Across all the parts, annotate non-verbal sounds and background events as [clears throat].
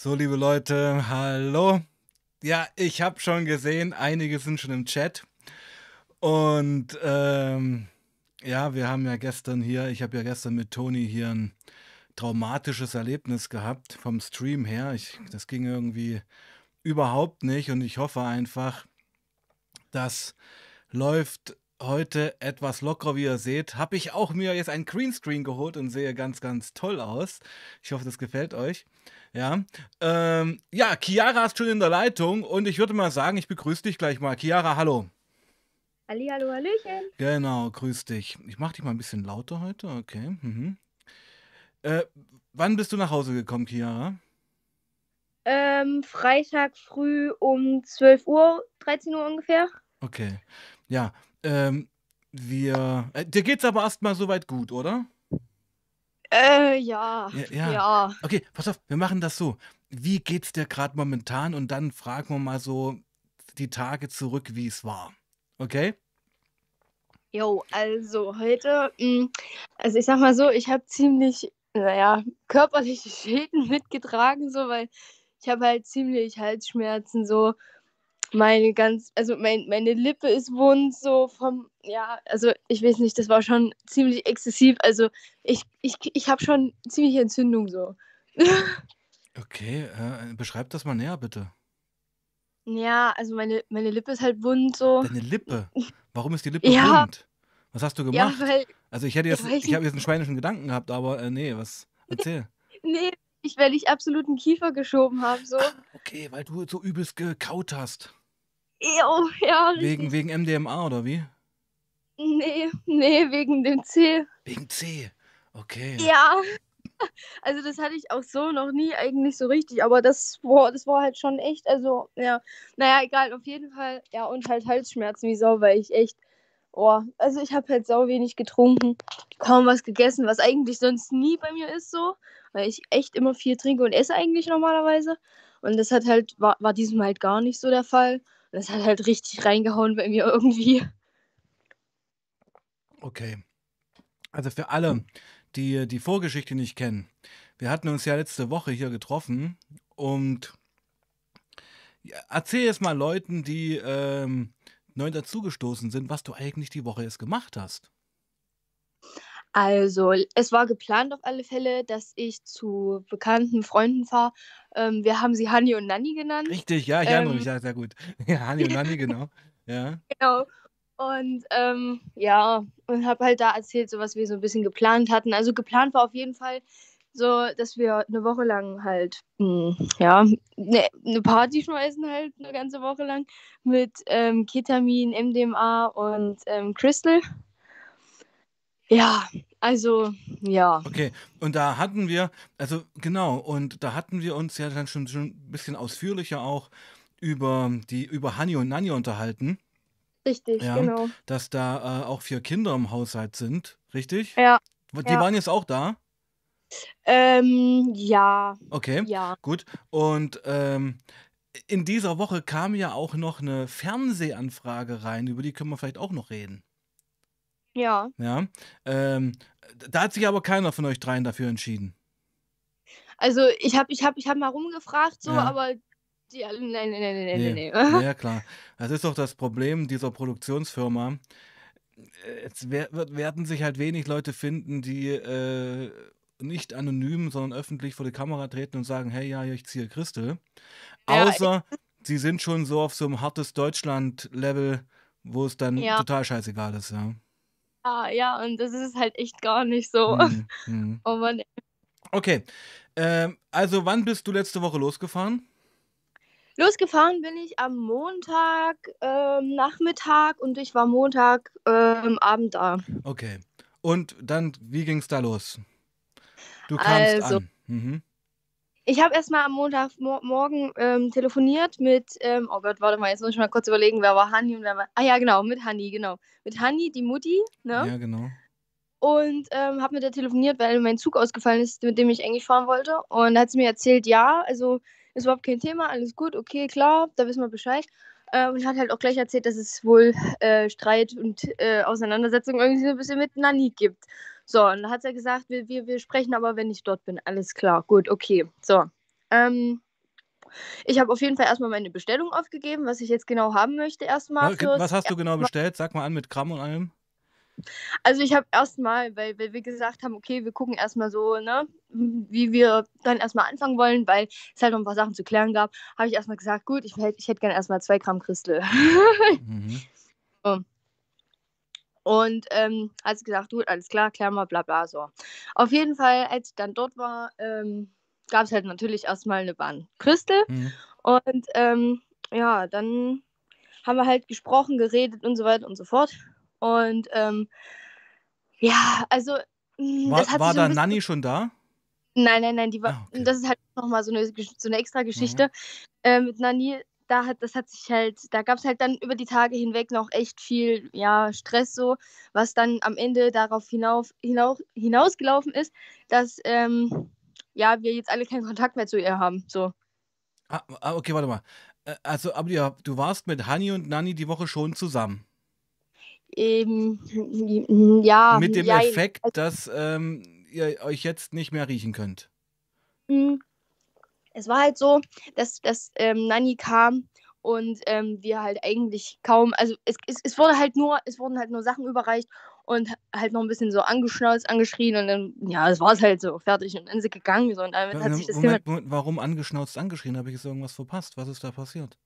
So, liebe Leute, hallo. Ja, ich habe schon gesehen, einige sind schon im Chat. Und ähm, ja, wir haben ja gestern hier, ich habe ja gestern mit Toni hier ein traumatisches Erlebnis gehabt vom Stream her. Ich, das ging irgendwie überhaupt nicht und ich hoffe einfach, das läuft heute etwas lockerer, wie ihr seht. Habe ich auch mir jetzt ein Greenscreen geholt und sehe ganz, ganz toll aus. Ich hoffe, das gefällt euch. Ja, ähm, ja, Chiara ist schon in der Leitung und ich würde mal sagen, ich begrüße dich gleich mal. Chiara, hallo. Halli, hallo, Hallöchen. Genau, grüß dich. Ich mache dich mal ein bisschen lauter heute, okay. Mhm. Äh, wann bist du nach Hause gekommen, Chiara? Ähm, Freitag früh um 12 Uhr, 13 Uhr ungefähr. Okay. Ja, ähm, wir. Äh, dir geht's aber erstmal soweit gut, oder? Äh, ja. Ja, ja. Ja. Okay, pass auf, wir machen das so. Wie geht's dir gerade momentan? Und dann fragen wir mal so die Tage zurück, wie es war. Okay? Jo, also heute, mh, also ich sag mal so, ich habe ziemlich, naja, körperliche [laughs] Schäden mitgetragen, so, weil ich habe halt ziemlich Halsschmerzen, so. Meine ganz, also mein, meine Lippe ist wund, so vom, ja, also ich weiß nicht, das war schon ziemlich exzessiv. Also ich, ich, ich habe schon ziemliche Entzündung, so. [laughs] Okay, äh, beschreib das mal näher, bitte. Ja, also meine, meine Lippe ist halt wund, so. Deine Lippe. Warum ist die Lippe Ja, wund? Was hast du ja, gemacht? weil, Also ich hätte ja, jetzt, ich, ich habe jetzt einen schweinischen Gedanken gehabt, aber äh, nee, was? [laughs] Erzähl. nee, ich, weil ich absoluten Kiefer geschoben habe, so. Ah, okay, weil du so übelst gekaut hast. Jo, ja, Wegen, richtig. wegen MDMA oder wie? Nee, nee, wegen dem C. Wegen C. Okay. Ja, [laughs] also das hatte ich auch so noch nie eigentlich so richtig, aber das, boah, das war halt schon echt, also, ja, naja, egal, auf jeden Fall, ja, und halt Halsschmerzen wie Sau, weil ich echt, oh, also ich habe halt sau wenig getrunken, kaum was gegessen, was eigentlich sonst nie bei mir ist so, weil ich echt immer viel trinke und esse eigentlich normalerweise. Und das hat halt, war, war diesem halt gar nicht so der Fall. Und das hat halt richtig reingehauen bei mir irgendwie. Okay. Also für alle, die die Vorgeschichte nicht kennen. Wir hatten uns ja letzte Woche hier getroffen und erzähl jetzt mal Leuten, die ähm, neu dazugestoßen sind, was du eigentlich die Woche jetzt gemacht hast. Also, es war geplant auf alle Fälle, dass ich zu bekannten Freunden fahre. Ähm, wir haben sie Hanni und Nanni genannt. Richtig, ja, ich erinnere mich, Ähm, ja, sehr gut. [laughs] Ja, Hani und Nanni, genau. Ja. genau. Und ähm, ja, und habe halt da erzählt, so was wir so ein bisschen geplant hatten. Also geplant war auf jeden Fall so, dass wir eine Woche lang halt, mh, ja, ne, eine Party schmeißen halt eine ganze Woche lang mit ähm, Ketamin, MDMA und ähm, Crystal. Ja, also ja. Okay, und da hatten wir, also genau, und da hatten wir uns ja dann schon, schon ein bisschen ausführlicher auch über die, über Hani und Nanni unterhalten. Richtig, Ja, genau. dass da äh, auch vier Kinder im Haushalt sind, richtig? Ja, Die ja. waren jetzt auch da? Ähm, ja, Okay, ja. gut. Und ähm, in dieser Woche kam ja auch noch eine Fernsehanfrage rein, über die können wir vielleicht auch noch reden. Ja. Ja, ähm, da hat sich aber keiner von euch dreien dafür entschieden. Also ich habe ich hab, ich hab mal rumgefragt, so, Ja. aber die alle, nein, nein, nein, nein, Nee, nein, ja, nein. ja, klar. Das ist doch das Problem dieser Produktionsfirma. Es werden sich halt wenig Leute finden, die äh, nicht anonym, sondern öffentlich vor die Kamera treten und sagen, hey, ja, ich ziehe Christel. Ja, Außer sie sind schon so auf so einem hartes Deutschland-Level, wo es dann ja, total scheißegal ist, ja. Ja, ja, und das ist halt echt gar nicht so. Hm, [laughs] hm. Oh Mann. Okay. Ähm, also wann bist du letzte Woche losgefahren? Losgefahren bin ich am Montag ähm, Nachmittag und ich war Montag ähm, Abend da. Okay. Und dann, wie ging es da los? Du kamst Also, an. Mhm. Ich habe erstmal am Montagmorgen ähm, telefoniert mit, ähm, oh Gott, warte mal, jetzt muss ich mal kurz überlegen, wer war Hanni und wer war. Ah ja, genau, mit Hanni, genau. Mit Hanni, die Mutti, ne? Ja, genau. Und ähm, habe mit der telefoniert, weil mein Zug ausgefallen ist, mit dem ich eigentlich fahren wollte. Und da hat sie mir erzählt, ja, also ist überhaupt kein Thema, alles gut, okay, klar, da wissen wir Bescheid. Äh, und hat halt auch gleich erzählt, dass es wohl äh, Streit und äh, Auseinandersetzung irgendwie so ein bisschen mit Nanny gibt. So, und da hat sie gesagt, wir, wir, wir sprechen aber, wenn ich dort bin. Alles klar, gut, okay. So. Ähm, Ich habe auf jeden Fall erstmal meine Bestellung aufgegeben, was ich jetzt genau haben möchte erstmal. Okay, was hast du genau bestellt? Sag mal an mit Gramm und allem. Also ich habe erstmal, weil, weil wir gesagt haben, okay, wir gucken erstmal so, ne, wie wir dann erstmal anfangen wollen, weil es halt noch ein paar Sachen zu klären gab, habe ich erstmal gesagt, gut, ich, hätte, ich hätte gerne erstmal zwei Gramm Christel. [laughs] mhm. so. Und ähm, hat sie gesagt, gut, alles klar, klären wir, bla bla so. Auf jeden Fall, als ich dann dort war, ähm, gab es halt natürlich erstmal eine Bahn Crystal. Mhm. Und ähm, ja, dann haben wir halt gesprochen, geredet und so weiter und so fort. Und ähm, ja, also. Mm, war, war da Nanny schon da? Nein, nein, nein, die war. Ah, okay. Das ist halt nochmal so eine, so eine extra Geschichte. Mhm. Äh, mit Nanny, da hat, das hat sich halt, da gab es halt dann über die Tage hinweg noch echt viel, ja, Stress so, was dann am Ende darauf hinauf, hinauf, hinausgelaufen ist, dass, ähm, ja, wir jetzt alle keinen Kontakt mehr zu ihr haben. So. Ah, ah okay, warte mal. Äh, also, aber ja, du warst mit Hani und Nani die Woche schon zusammen. Ähm, ja. Mit dem ja, Effekt, dass ähm, ihr euch jetzt nicht mehr riechen könnt. Es war halt so, dass, dass ähm, Nani kam und ähm, wir halt eigentlich kaum, also es, es, es wurde halt nur, es wurden halt nur Sachen überreicht und halt noch ein bisschen so angeschnauzt, angeschrien und dann, ja, das war es halt so, fertig und dann sind sie gegangen so und damit hat sich das Moment, Moment, warum angeschnauzt, angeschrien? Habe ich jetzt irgendwas verpasst? Was ist da passiert?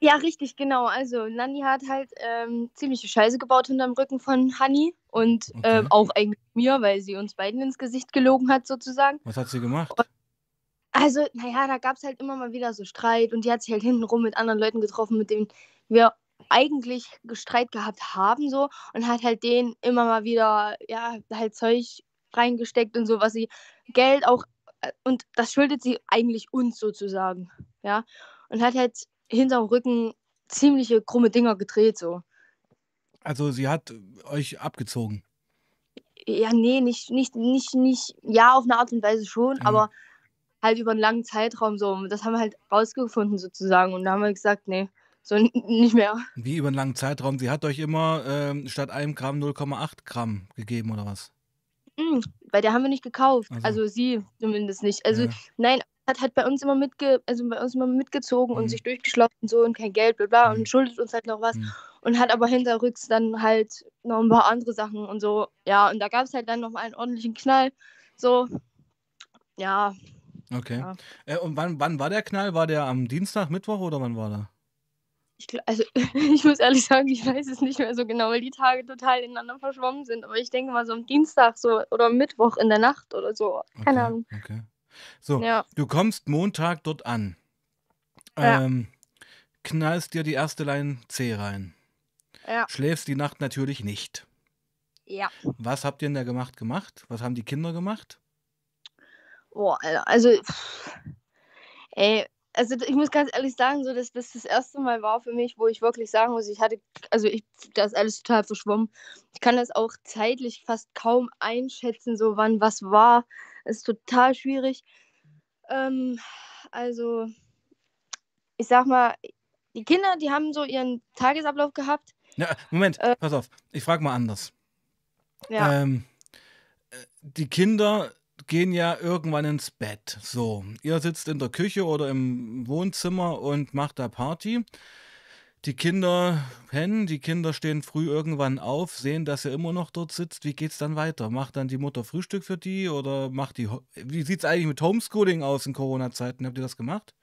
Ja, richtig, genau. Also Nani hat halt ähm, ziemliche Scheiße gebaut hinterm Rücken von Hani und okay. ähm, auch eigentlich mir, weil sie uns beiden ins Gesicht gelogen hat sozusagen. Was hat sie gemacht? Und also, naja, da gab es halt immer mal wieder so Streit und die hat sich halt hintenrum mit anderen Leuten getroffen, mit denen wir eigentlich Streit gehabt haben so und hat halt denen immer mal wieder ja halt Zeug reingesteckt und so, was sie Geld auch äh, und das schuldet sie eigentlich uns sozusagen, ja und hat halt hinterm Rücken ziemliche krumme Dinger gedreht so. Also sie hat euch abgezogen. Ja, nee, nicht, nicht, nicht, nicht, ja, auf eine Art und Weise schon, mhm. aber halt über einen langen Zeitraum so. Das haben wir halt rausgefunden sozusagen und da haben wir gesagt, nee, so nicht mehr. Wie über einen langen Zeitraum? Sie hat euch immer ähm, statt einem Gramm 0,8 Gramm gegeben oder was? Mhm, bei der haben wir nicht gekauft. Also, also sie zumindest nicht. Also ja. nein, hat halt bei uns immer mitge also bei uns immer mitgezogen mhm. und sich durchgeschlossen und so und kein Geld, bla bla, mhm. und schuldet uns halt noch was. Mhm. Und hat aber hinterrücks dann halt noch ein paar andere Sachen und so. Ja, und da gab es halt dann noch mal einen ordentlichen Knall. So, ja. Okay. Ja. Äh, und wann, wann war der Knall? War der am Dienstag, Mittwoch oder wann war der? Ich, also, [laughs] ich muss ehrlich sagen, ich weiß es nicht mehr so genau, weil die Tage total ineinander verschwommen sind. Aber ich denke mal so am Dienstag so oder Mittwoch in der Nacht oder so. Keine okay, Ahnung. Okay. So, ja. du kommst Montag dort an. Ähm, ja. Knallst dir die erste Line C rein. Ja. Schläfst die Nacht natürlich nicht. Ja. Was habt ihr in der Gemacht gemacht? Was haben die Kinder gemacht? Boah, also, ey, also ich muss ganz ehrlich sagen, so dass das das erste Mal war für mich, wo ich wirklich sagen muss, ich hatte, also ich, da ist alles total verschwommen. Ich kann das auch zeitlich fast kaum einschätzen, so wann was war. Das ist total schwierig. Ähm, also, ich sag mal, die Kinder, die haben so ihren Tagesablauf gehabt. Ja, Moment, äh, pass auf, ich frage mal anders. Ja. Ähm, äh, die Kinder gehen ja irgendwann ins Bett. So, ihr sitzt in der Küche oder im Wohnzimmer und macht da Party. Die Kinder pennen, die Kinder stehen früh irgendwann auf, sehen, dass ihr immer noch dort sitzt. Wie geht's dann weiter? Macht dann die Mutter Frühstück für die oder macht die. Wie sieht's eigentlich mit Homeschooling aus in Corona-Zeiten? Habt ihr das gemacht?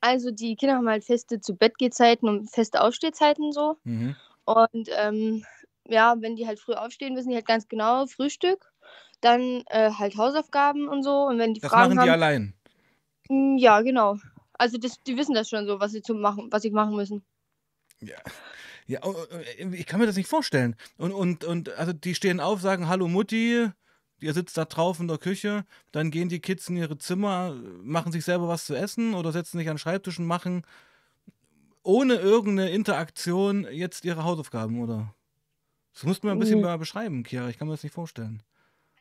Also die Kinder haben halt feste zu Bett und feste Aufstehzeiten so. Mhm. Und ähm, ja, wenn die halt früh aufstehen, wissen die halt ganz genau Frühstück, dann äh, halt Hausaufgaben und so. Und wenn die das Fragen machen die allein. Hm, ja, genau. Also das, die wissen das schon so, was sie zu machen, was sie machen müssen. Ja. Ja, oh, oh, ich kann mir das nicht vorstellen. Und, und, und also die stehen auf, sagen Hallo Mutti, ihr sitzt da drauf in der Küche, dann gehen die Kids in ihre Zimmer, machen sich selber was zu essen oder setzen sich an den Schreibtisch und machen ohne irgendeine Interaktion jetzt ihre Hausaufgaben, oder? Das musst du mir ein bisschen mhm. mal beschreiben, Kira. Ich kann mir das nicht vorstellen.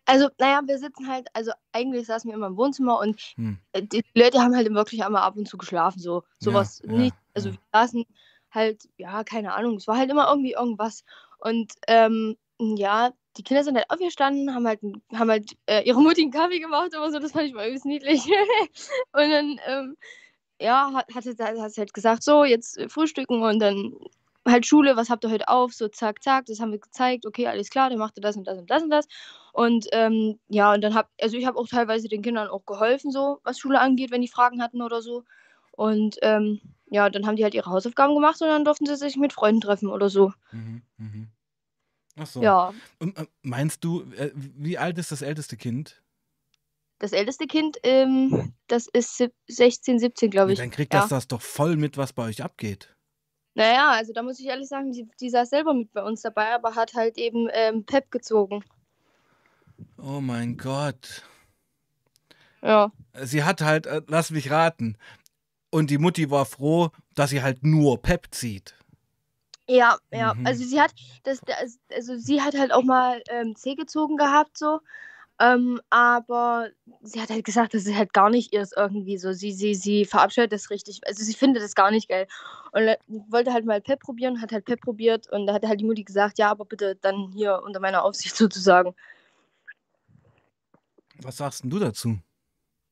Also, naja, wir sitzen halt, also eigentlich saßen wir immer im Wohnzimmer und hm. die Leute haben halt wirklich einmal ab und zu geschlafen, so sowas ja, nicht. Also ja. wir saßen halt, ja, keine Ahnung, es war halt immer irgendwie irgendwas. Und ähm, ja, die Kinder sind halt aufgestanden, haben halt, haben halt äh, ihre Mutti einen Kaffee gemacht, aber so, das fand ich mal übelst niedlich. [laughs] und dann, ähm, ja, hat, hat, hat, hat halt gesagt, so, jetzt äh, frühstücken und dann halt Schule, was habt ihr heute auf? So, zack, zack, das haben wir gezeigt, okay, alles klar, dann macht ihr das und das und das und das. Und ähm, ja, und dann hab, also ich habe auch teilweise den Kindern auch geholfen, so, was Schule angeht, wenn die Fragen hatten oder so. Und ähm, ja, dann haben die halt ihre Hausaufgaben gemacht und dann durften sie sich mit Freunden treffen oder so. Mhm, mhm. Ach so. Ja, Und, äh, meinst du, äh, wie alt ist das älteste Kind? das älteste Kind, ähm, das ist sieb- 16, 17, glaube Ja, ich. dann kriegt ja. das das doch voll mit, was bei euch abgeht. Naja, also da muss ich ehrlich sagen, die, die saß selber mit bei uns dabei, aber hat halt eben ähm, Pep gezogen. Oh mein Gott. Ja. Sie hat halt, äh, lass mich raten. Und die Mutti war froh, dass sie halt nur Pep zieht. Ja, ja. Mhm. Also sie hat das, das also sie hat halt auch mal ähm, C gezogen gehabt so. Ähm, aber sie hat halt gesagt, das ist halt gar nicht ihrs irgendwie so. Sie, sie, sie verabscheut das richtig. Also sie findet das gar nicht geil. Und wollte halt mal Pep probieren, hat halt Pep probiert und da hat halt die Mutti gesagt, ja, aber bitte dann hier unter meiner Aufsicht [laughs] sozusagen. Was sagst denn du dazu?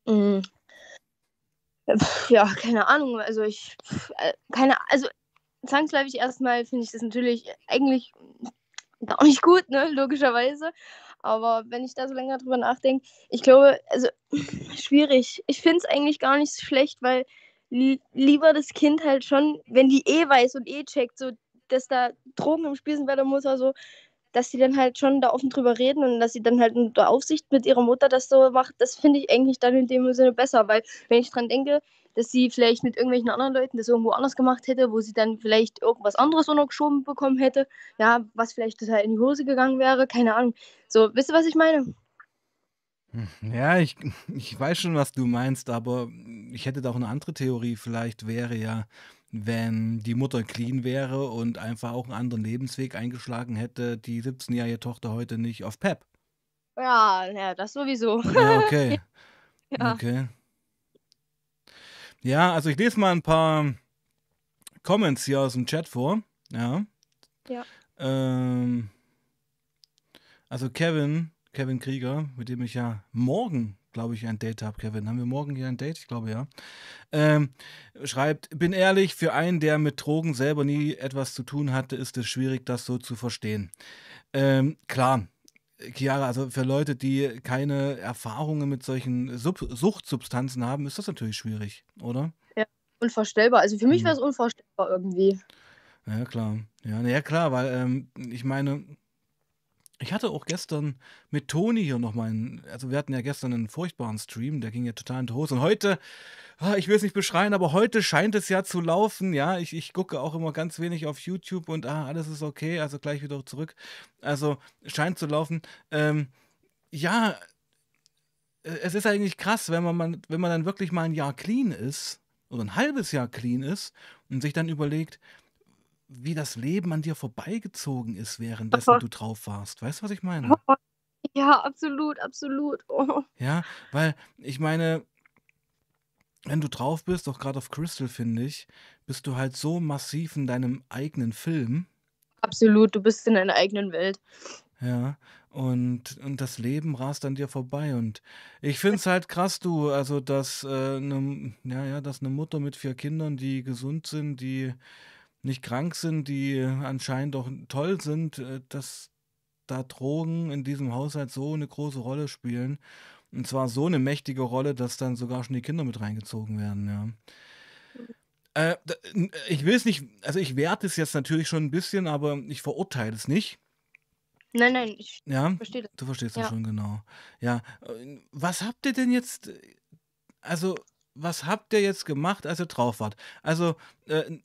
Mhm. Ja, keine Ahnung. Also ich, äh, keine, also zwangsläufig erstmal finde ich das natürlich eigentlich gar nicht gut, ne, logischerweise. Aber wenn ich da so länger drüber nachdenke, ich glaube, also schwierig. Ich finde es eigentlich gar nicht so schlecht, weil li lieber das Kind halt schon, wenn die eh weiß und eh checkt, so, dass da Drogen im Spiel sind bei der Mutter, so, dass sie dann halt schon da offen drüber reden und dass sie dann halt unter Aufsicht mit ihrer Mutter das so macht, das finde ich eigentlich dann in dem Sinne besser, weil wenn ich dran denke, dass sie vielleicht mit irgendwelchen anderen Leuten das irgendwo anders gemacht hätte, wo sie dann vielleicht irgendwas anderes untergeschoben bekommen hätte, ja, was vielleicht total in die Hose gegangen wäre, keine Ahnung. So, wisst ihr, was ich meine? Hm, Ja, ich, [laughs] ich weiß schon, was du meinst, aber ich hätte da auch eine andere Theorie. Vielleicht wäre ja, wenn die Mutter clean wäre und einfach auch einen anderen Lebensweg eingeschlagen hätte, die 17-jährige Tochter heute nicht auf Pep. Ja, ja, das sowieso. Ja, okay. [laughs] Ja. Okay. Ja, also ich lese mal ein paar Comments hier aus dem Chat vor. Ja. Ja. Ähm, also Kevin, Kevin Krieger, mit dem ich ja morgen, glaube ich, ein Date habe, Kevin. Haben wir morgen hier ein Date? Ich glaube ja. Ähm, schreibt, bin ehrlich, für einen, der mit Drogen selber nie etwas zu tun hatte, ist es schwierig, das so zu verstehen. Ähm, klar, Chiara, also für Leute, die keine Erfahrungen mit solchen Sub Suchtsubstanzen haben, ist das natürlich schwierig, oder? Unvorstellbar. Also für mich Mhm. wäre es unvorstellbar irgendwie. Ja, klar. Ja, na ja klar, weil ähm, ich meine, ich hatte auch gestern mit Toni hier nochmal einen, also wir hatten ja gestern einen furchtbaren Stream, der ging ja total in die Hose. Und heute, ah, ich will es nicht beschreien, aber heute scheint es ja zu laufen. Ja, ich, ich gucke auch immer ganz wenig auf YouTube und ah, alles ist okay, also gleich wieder zurück. Also scheint zu laufen. Ähm, ja, äh, es ist eigentlich krass, wenn man, wenn man dann wirklich mal ein Jahr clean ist oder ein halbes Jahr clean ist und sich dann überlegt, wie das Leben an dir vorbeigezogen ist, währenddessen du drauf warst. Weißt du, was ich meine? Ja, absolut, absolut. Oh. [laughs] Ja, weil ich meine, wenn du drauf bist, auch gerade auf Crystal, finde ich, bist du halt so massiv in deinem eigenen Film. Absolut, du bist in deiner eigenen Welt. Ja, und, und das Leben rast an dir vorbei. Und ich finde es halt krass, du, also dass, äh, ne, ja, ja, dass eine Mutter mit vier Kindern, die gesund sind, die nicht krank sind, die anscheinend auch toll sind, äh, dass da Drogen in diesem Haushalt so eine große Rolle spielen. Und zwar so eine mächtige Rolle, dass dann sogar schon die Kinder mit reingezogen werden, ja. Äh, ich will es nicht, also ich werte es jetzt natürlich schon ein bisschen, aber ich verurteile es nicht. Nein, nein, ich Ja, verstehe das. du verstehst das Ja. schon genau. Ja, äh, was habt ihr denn jetzt, äh, also was habt ihr jetzt gemacht, als ihr drauf wart? Also, äh,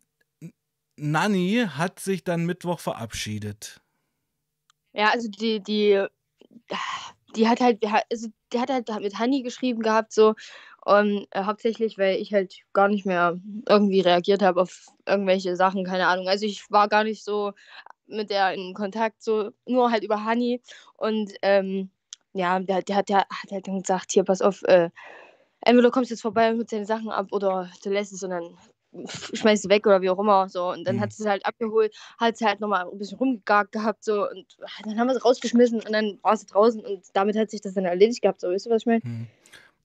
Nanni hat sich dann Mittwoch verabschiedet. Ja, also die, die, die hat halt, also die hat halt mit Honey geschrieben gehabt, so, und äh, hauptsächlich, weil ich halt gar nicht mehr irgendwie reagiert habe auf irgendwelche Sachen, keine Ahnung. Also ich war gar nicht so mit der in Kontakt, so nur halt über Honey. Und ähm, ja, der, der, hat, der hat halt dann gesagt, hier, pass auf, äh, entweder du kommst jetzt vorbei und holst deine Sachen ab oder du lässt es und dann schmeißt es weg oder wie auch immer. So. Und dann Mhm. hat sie es halt abgeholt, hat sie halt nochmal ein bisschen rumgegagt gehabt so und dann haben wir sie rausgeschmissen und dann war sie draußen und damit hat sich das dann erledigt gehabt. So, weißt du, was ich meine? Hm.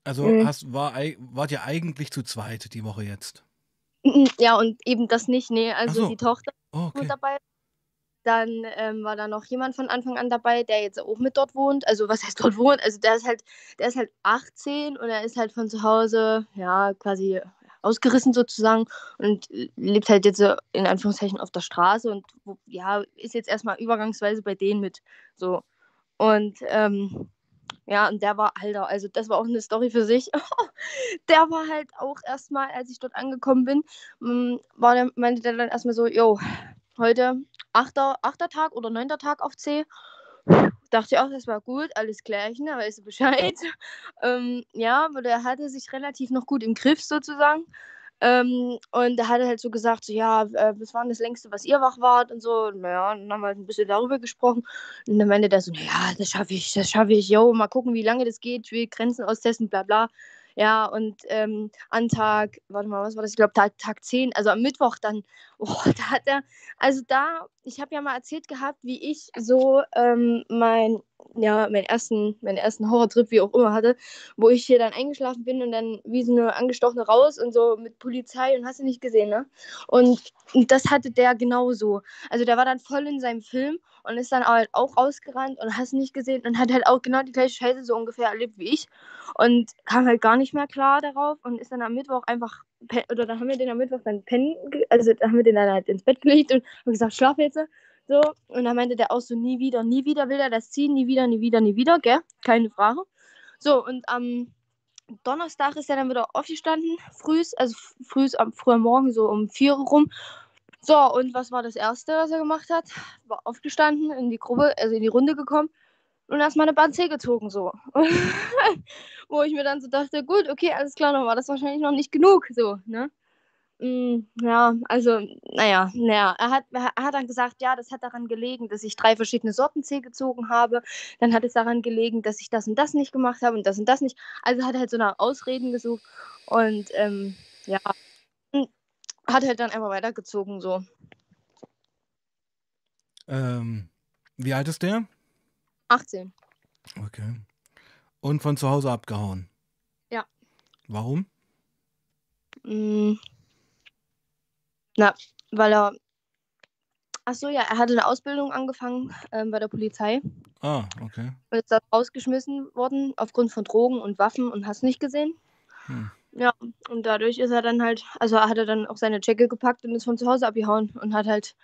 Also Mhm. hast, war, wart ihr eigentlich zu zweit die Woche jetzt? Ja, und eben das nicht, nee. Also so. die Tochter Oh, war okay. mit dabei. Dann ähm, war da noch jemand von Anfang an dabei, der jetzt auch mit dort wohnt. Also was heißt dort wohnt? Also der ist halt, der ist halt 18 und er ist halt von zu Hause, ja, quasi ausgerissen sozusagen und lebt halt jetzt in Anführungszeichen auf der Straße und ja, ist jetzt erstmal übergangsweise bei denen mit. So. Und ähm, ja, und der war, Alter, also das war auch eine Story für sich. [laughs] der war halt auch erstmal, als ich dort angekommen bin, m, war der, meinte der dann erstmal so, jo, heute achter, achter Tag oder neunter Tag auf C. Dachte ich auch, das war gut, alles klärchen, da weißt du Bescheid. [laughs] ähm, ja, aber der hatte sich relativ noch gut im Griff sozusagen. Ähm, und er hatte halt so gesagt, so, ja, äh, was war denn das längste, was ihr wach wart und so. Und naja, dann haben wir halt ein bisschen darüber gesprochen. Und dann meinte der so, naja, das schaffe ich, das schaffe ich, yo, mal gucken, wie lange das geht, ich will Grenzen austesten, bla bla. Ja, und ähm, an Tag, warte mal, was war das? Ich glaube, Tag, Tag 10, also am Mittwoch dann, oh, [laughs] da hat er, also da, ich habe ja mal erzählt gehabt, wie ich so ähm, mein, ja, meinen ersten, meinen ersten Horrortrip, wie auch immer hatte, wo ich hier dann eingeschlafen bin und dann wie so eine angestochene raus und so mit Polizei und hast du nicht gesehen, ne? Und, das hatte der genauso. Also der war dann voll in seinem Film und ist dann halt auch rausgerannt und hast nicht gesehen und hat halt auch genau die gleiche Scheiße so ungefähr erlebt wie ich und kam halt gar nicht mehr klar darauf und ist dann am Mittwoch einfach oder dann haben wir den am Mittwoch dann pennen, also da haben wir den dann halt ins Bett gelegt und haben gesagt, schlaf jetzt. So, und dann meinte der auch so, nie wieder, nie wieder will er das ziehen, nie wieder, nie wieder, nie wieder, gell? Keine Frage. So, und am Donnerstag ist er dann wieder aufgestanden, frühs, also frühs am frühen Morgen, so um vier rum. So, und was war das Erste, was er gemacht hat? War aufgestanden, in die Gruppe, also in die Runde gekommen und erstmal eine Bahn C gezogen, so. [laughs] Wo ich mir dann so dachte, gut, okay, alles klar, dann war das wahrscheinlich noch nicht genug, so, ne? Mm, ja, also, naja, naja, er hat, er hat dann gesagt, ja, das hat daran gelegen, dass ich drei verschiedene Sorten C gezogen habe. Dann hat es daran gelegen, dass ich das und das nicht gemacht habe und das und das nicht. Also hat er halt so nach Ausreden gesucht und ähm, ja, hat halt dann einfach weitergezogen, so. Ähm, wie alt ist der? 18. Okay. Und von zu Hause abgehauen? Ja. Warum? Mm. Na, weil er. Ach so, ja, er hatte eine Ausbildung angefangen ähm, bei der Polizei Ah, okay. und ist da rausgeschmissen worden aufgrund von Drogen und Waffen und hast nicht gesehen. Hm. Ja, und dadurch ist er dann halt, also hat er dann auch seine Checke gepackt und ist von zu Hause abgehauen und hat halt,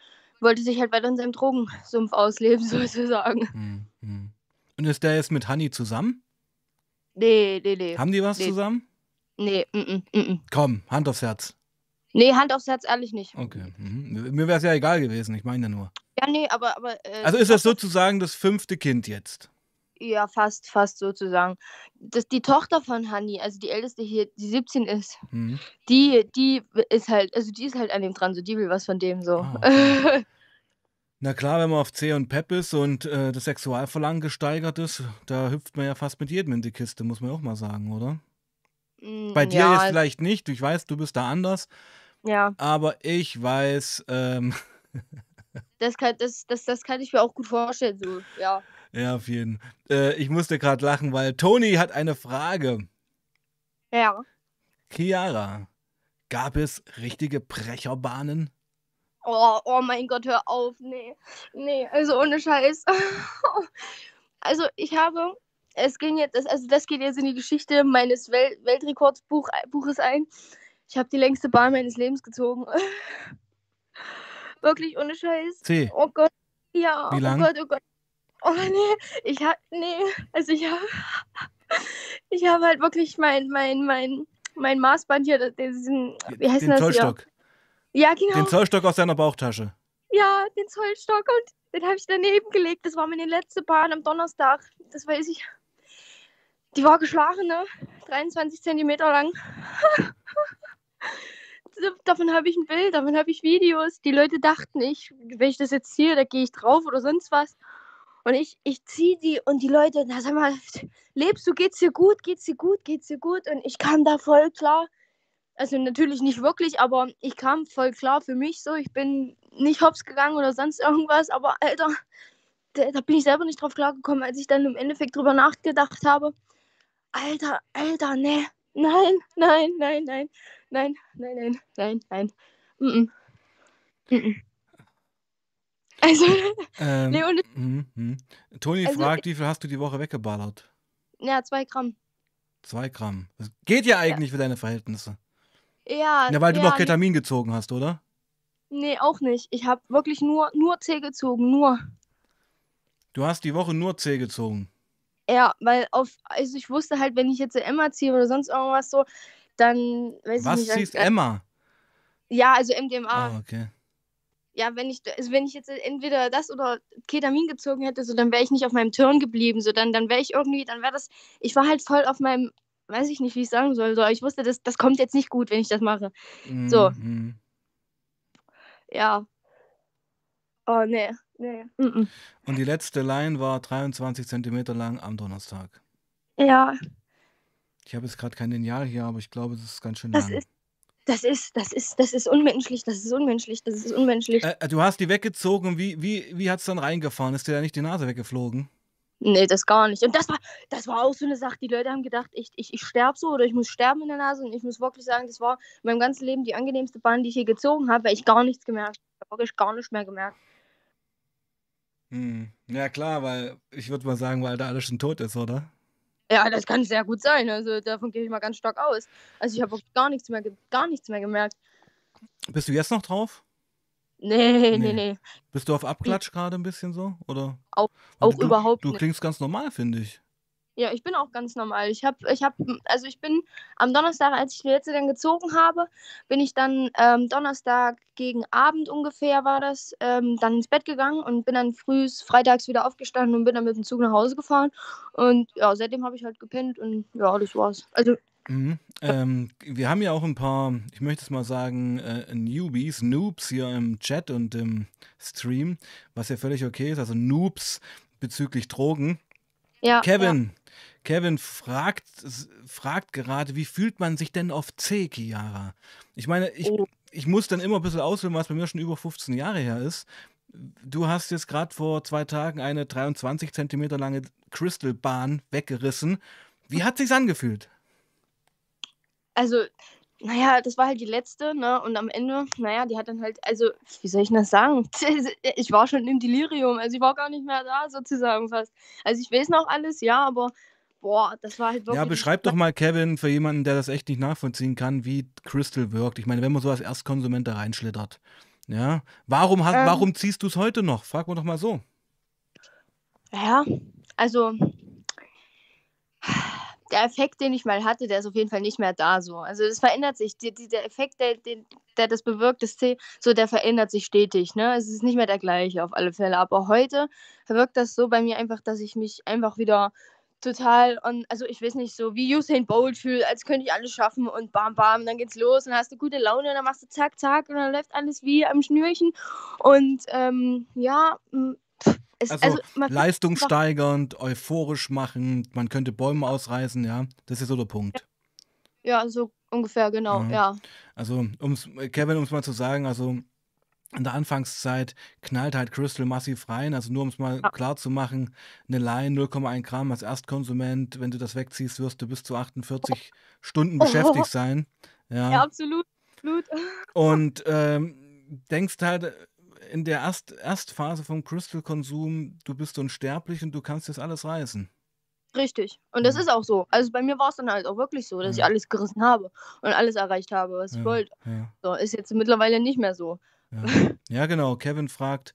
wollte sich halt weiter in seinem Drogensumpf ausleben, [laughs] sozusagen. Hm, hm. Und ist der jetzt mit Hanni zusammen? Nee, nee, nee. Haben die was Nee. zusammen? Nee, mm, mm, mm, mm. Komm, Hand aufs Herz. nee, Hand aufs Herz, ehrlich nicht. Okay. Mhm. Mir wäre es ja egal gewesen, ich meine ja nur. Ja, nee, aber. aber äh, Also ist das sozusagen das fünfte Kind jetzt? Ja, fast, fast sozusagen. Das, die Tochter von Hanni, also die älteste hier, die 17 ist, Mhm. die, die ist halt, also die ist halt an dem dran, so die will was von dem so. Ah, [laughs] Na klar, wenn man auf C und Pep ist und äh, das Sexualverlangen gesteigert ist, da hüpft man ja fast mit jedem in die Kiste, muss man auch mal sagen, oder? Mm, Bei dir ja, jetzt vielleicht nicht, ich weiß, du bist da anders, Ja, aber ich weiß, ähm, [laughs] das kann, das, das, das kann ich mir auch gut vorstellen, so, ja. ja, auf jeden äh, Ich musste gerade lachen, weil Toni hat eine Frage. Ja. Chiara, gab es richtige Brecherbahnen? Oh, oh mein Gott, hör auf. Nee. Nee, also ohne Scheiß. [laughs] also ich habe, es ging jetzt, also das geht jetzt in die Geschichte meines Wel Weltrekordsbuches ein. Ich habe die längste Bahn meines Lebens gezogen. [laughs] Wirklich ohne Scheiß. C. Oh Gott. Ja. Wie lang? Oh Gott, oh Gott. Oh nee, ich hab, nee, also ich habe, [laughs] ich habe halt wirklich mein, mein, mein, mein Maßband hier, diesen, wie heißt Den das Zollstock. hier? Ja, genau. Den Zollstock aus deiner Bauchtasche. Ja, den Zollstock und den habe ich daneben gelegt. Das war meine letzte Bahn am Donnerstag. Das weiß ich. Die war geschlagen, ne? 23 Zentimeter lang. [laughs] davon habe ich ein Bild, davon habe ich Videos. Die Leute dachten, ich, wenn ich das jetzt ziehe, da gehe ich drauf oder sonst was. Und ich, ich ziehe die und die Leute, na sag mal, lebst du, geht's dir gut, geht's dir gut, geht's dir gut? Und ich kam da voll klar. Also natürlich nicht wirklich, aber ich kam voll klar für mich so. Ich bin nicht hops gegangen oder sonst irgendwas, aber Alter, da, da bin ich selber nicht drauf klargekommen, als ich dann im Endeffekt drüber nachgedacht habe. Alter, Alter, ne. Nein, nein, nein, nein, nein, nein, nein, nein, nein. Mm -mm. Mm also, Ähm, nee, und, mhm, mhm. Toni Also, fragt, wie viel hast du die Woche weggeballert? ja, zwei Gramm. Zwei Gramm. Das geht ja eigentlich für deine Verhältnisse. Ja, Ja, weil du ja, noch Ketamin gezogen hast, oder? nee, auch nicht. Ich habe wirklich nur, nur Tee gezogen, nur. Du hast die Woche nur C gezogen. Ja, weil auf, also ich wusste halt, wenn ich jetzt Emma ziehe oder sonst irgendwas so, dann weiß Was ich nicht. ziehst dann, äh, Emma? Ja, also MDMA. Ah, okay. Ja, wenn ich, also wenn ich jetzt entweder das oder Ketamin gezogen hätte, so dann wäre ich nicht auf meinem Turn geblieben. So dann, dann wäre ich irgendwie, dann wäre das, ich war halt voll auf meinem, weiß ich nicht, wie ich sagen soll. So, ich wusste, das, das kommt jetzt nicht gut, wenn ich das mache. So. Mhm. Ja. Oh, nee, nee. -mm. Und die letzte Line war 23 Zentimeter lang am Donnerstag. Ja, Ich habe jetzt gerade kein Lineal hier, aber ich glaube, das ist ganz schön das lang. ist, das ist, das ist, das ist unmenschlich, das ist unmenschlich, das ist unmenschlich. Äh, du hast die weggezogen. Wie, wie, wie hat es dann reingefahren? Ist dir da nicht die Nase weggeflogen? Nee, das gar nicht. Und das war, das war auch so eine Sache. Die Leute haben gedacht, ich, ich, ich sterbe so oder ich muss sterben in der Nase. Und ich muss wirklich sagen, das war in meinem ganzen Leben die angenehmste Bahn, die ich hier gezogen habe, weil ich gar nichts gemerkt habe. Ich habe Wirklich gar nichts mehr gemerkt. Hm. Ja, klar, weil ich würde mal sagen, weil da alles schon tot ist, oder? Ja, das kann sehr gut sein. Also davon gehe ich mal ganz stark aus. Also ich habe wirklich gar nichts mehr, gar nichts mehr gemerkt. Bist du jetzt noch drauf? Nee, Nee. nee, nee. Bist du auf Abklatsch gerade ein bisschen so? Oder? Auch- auch du, überhaupt Du nicht. klingst ganz normal, finde ich. Ja, ich bin auch ganz normal. Ich habe, ich habe, also ich bin am Donnerstag, als ich die letzte dann gezogen habe, bin ich dann ähm, Donnerstag gegen Abend ungefähr war das, ähm, dann ins Bett gegangen und bin dann früh freitags wieder aufgestanden und bin dann mit dem Zug nach Hause gefahren. Und ja, seitdem habe ich halt gepennt und ja, das war's. Also Mhm. Ähm, wir haben ja auch ein paar, ich möchte es mal sagen, äh, Newbies, Noobs hier im Chat und im Stream, was ja völlig okay ist, also Noobs bezüglich Drogen. ja, Kevin, Kevin fragt, fragt gerade, wie fühlt man sich denn auf C, Chiara? Ich meine, ich, Oh. ich muss dann immer ein bisschen ausholen, was bei mir schon über 15 Jahre her ist. Du hast jetzt gerade vor zwei Tagen eine 23 Zentimeter lange Crystal-Bahn weggerissen. Wie hat sich's angefühlt? Also, naja, das war halt die letzte, ne? Und am Ende, naja, die hat dann halt, also, wie soll ich das sagen? [laughs] Ich war schon im Delirium, also ich war gar nicht mehr da, sozusagen fast. Also ich weiß noch alles, ja, aber boah, das war halt wirklich. Ja, beschreib doch mal, Kevin, für jemanden, der das echt nicht nachvollziehen kann, wie Crystal wirkt. Ich meine, wenn man so als Erstkonsument da reinschlittert. Ja, warum, hast, Ähm. warum ziehst du es heute noch? Frag mal doch mal so. Ja, also der Effekt, den ich mal hatte, der ist auf jeden Fall nicht mehr da so. Also das verändert sich. Die, die, der Effekt, der, den, der das bewirkt, das C, so der verändert sich stetig. Ne? Es ist nicht mehr der gleiche auf alle Fälle. Aber heute wirkt das so bei mir einfach, dass ich mich einfach wieder total, on, also ich weiß nicht, so wie Usain Bolt fühle, als könnte ich alles schaffen und bam, bam, dann geht's los und hast du gute Laune, dann machst du zack, zack und dann läuft alles wie am Schnürchen. Und ähm, ja, pff, es, Also, also, Leistungssteigernd, euphorisch machend, man könnte Bäume ausreißen, ja. Das ist so der Punkt. Ja, so ungefähr, genau, Ja. ja. Also, um's, Kevin, um es mal zu sagen, also in der Anfangszeit knallt halt Crystal massiv rein. Also nur um es mal Ja. klar zu machen, eine Line 0,1 Gramm als Erstkonsument, wenn du das wegziehst, wirst du bis zu 48 [laughs] Stunden Oh. beschäftigt sein. Ja, Ja. absolut. absolut. [laughs] Und ähm, denkst halt in der Erst Erstphase vom Crystal-Konsum, du bist unsterblich und du kannst das alles reißen. Richtig. Und das Ja. ist auch so. Also bei mir war es dann halt auch wirklich so, dass ich Ja. alles gerissen habe und alles erreicht habe, was ich Ja, wollte. ja, So, ist jetzt mittlerweile nicht mehr so. ja. ja, genau. Kevin fragt,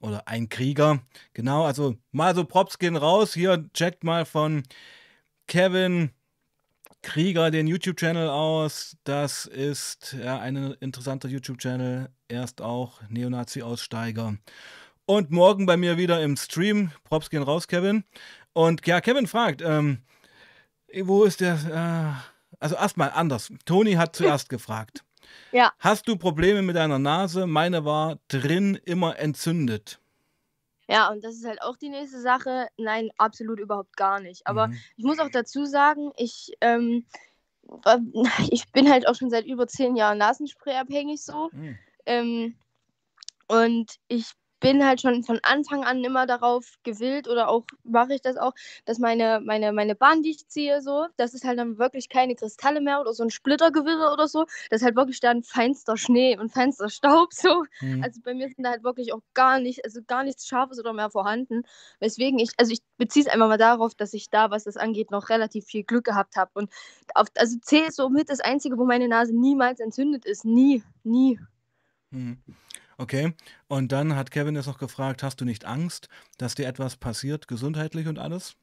oder ein Krieger, genau, also mal so Props gehen raus. Hier checkt mal von Kevin Krieger den YouTube-Channel aus. Das ist ja ein interessanter YouTube-Channel. Er ist auch Neonazi-Aussteiger. Und morgen bei mir wieder im Stream. Props gehen raus, Kevin. Und ja, Kevin fragt, ähm, wo ist der? Äh, also erstmal anders. Toni hat zuerst gefragt. [laughs] Ja. Hast du Probleme mit deiner Nase? Meine war drin immer entzündet. Ja, und das ist halt auch die nächste Sache. Nein, absolut überhaupt gar nicht. Aber Mhm. ich muss auch dazu sagen, ich, ähm, äh, [laughs] ich bin halt auch schon seit über zehn Jahren Nasenspray abhängig so. Mhm. Ähm, und ich bin halt schon von Anfang an immer darauf gewillt oder auch mache ich das auch, dass meine, meine, meine Bahn, die ich ziehe, so, das ist halt dann wirklich keine Kristalle mehr oder so ein Splittergewirre oder so. Das ist halt wirklich dann feinster Schnee und feinster Staub so. Mhm. Also bei mir sind da halt wirklich auch gar nicht, also gar nichts Scharfes oder mehr vorhanden. Weswegen ich, also ich beziehe es einfach mal darauf, dass ich da, was das angeht, noch relativ viel Glück gehabt habe. Und auf, also C ist somit das Einzige, wo meine Nase niemals entzündet ist. Nie, nie. Mhm. Okay. Und dann hat Kevin jetzt noch gefragt, hast du nicht Angst, dass dir etwas passiert, gesundheitlich und alles?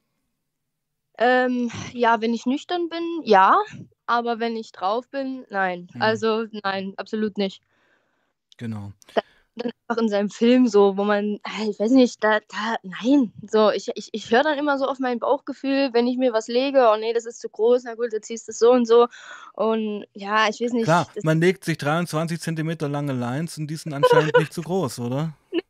Ähm, ja, wenn ich nüchtern bin, ja. Aber wenn ich drauf bin, nein. Hm. Also nein, absolut nicht. Genau. Da, dann einfach in seinem Film so, wo man, ah, ich weiß nicht, da, da, nein. So, ich, ich, ich höre dann immer so auf mein Bauchgefühl, wenn ich mir was lege, oh nee, das ist zu groß, na gut, dann ziehst du es so und so. Und ja, ich weiß nicht. Klar, man legt sich 23 Zentimeter lange Lines und die sind anscheinend nicht zu groß, oder? [laughs]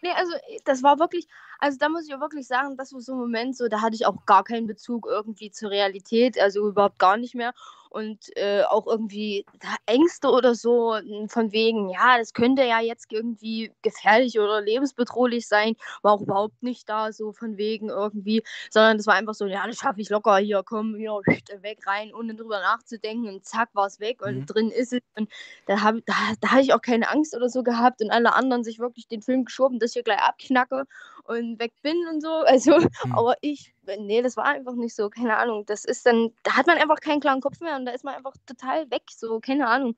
Nee, also das war wirklich, also da muss ich auch wirklich sagen, das war so ein Moment, so da hatte ich auch gar keinen Bezug irgendwie zur Realität, also überhaupt gar nicht mehr und äh, auch irgendwie Ängste oder so von wegen, ja, das könnte ja jetzt irgendwie gefährlich oder lebensbedrohlich sein, war auch überhaupt nicht da, so von wegen irgendwie, sondern das war einfach so, ja, das schaffe ich locker hier, komm, hier, weg, rein, ohne drüber nachzudenken und zack, war es weg und mhm. drin ist es und da habe da, da hatte ich auch keine Angst oder so gehabt und alle anderen sich wirklich den Film geschoben, dass ich hier gleich abknacke und weg bin und so, [laughs] also, mhm. aber ich nee, das war einfach nicht so, keine Ahnung. Das ist dann, da hat man einfach keinen klaren Kopf mehr und da ist man einfach total weg, so, keine Ahnung.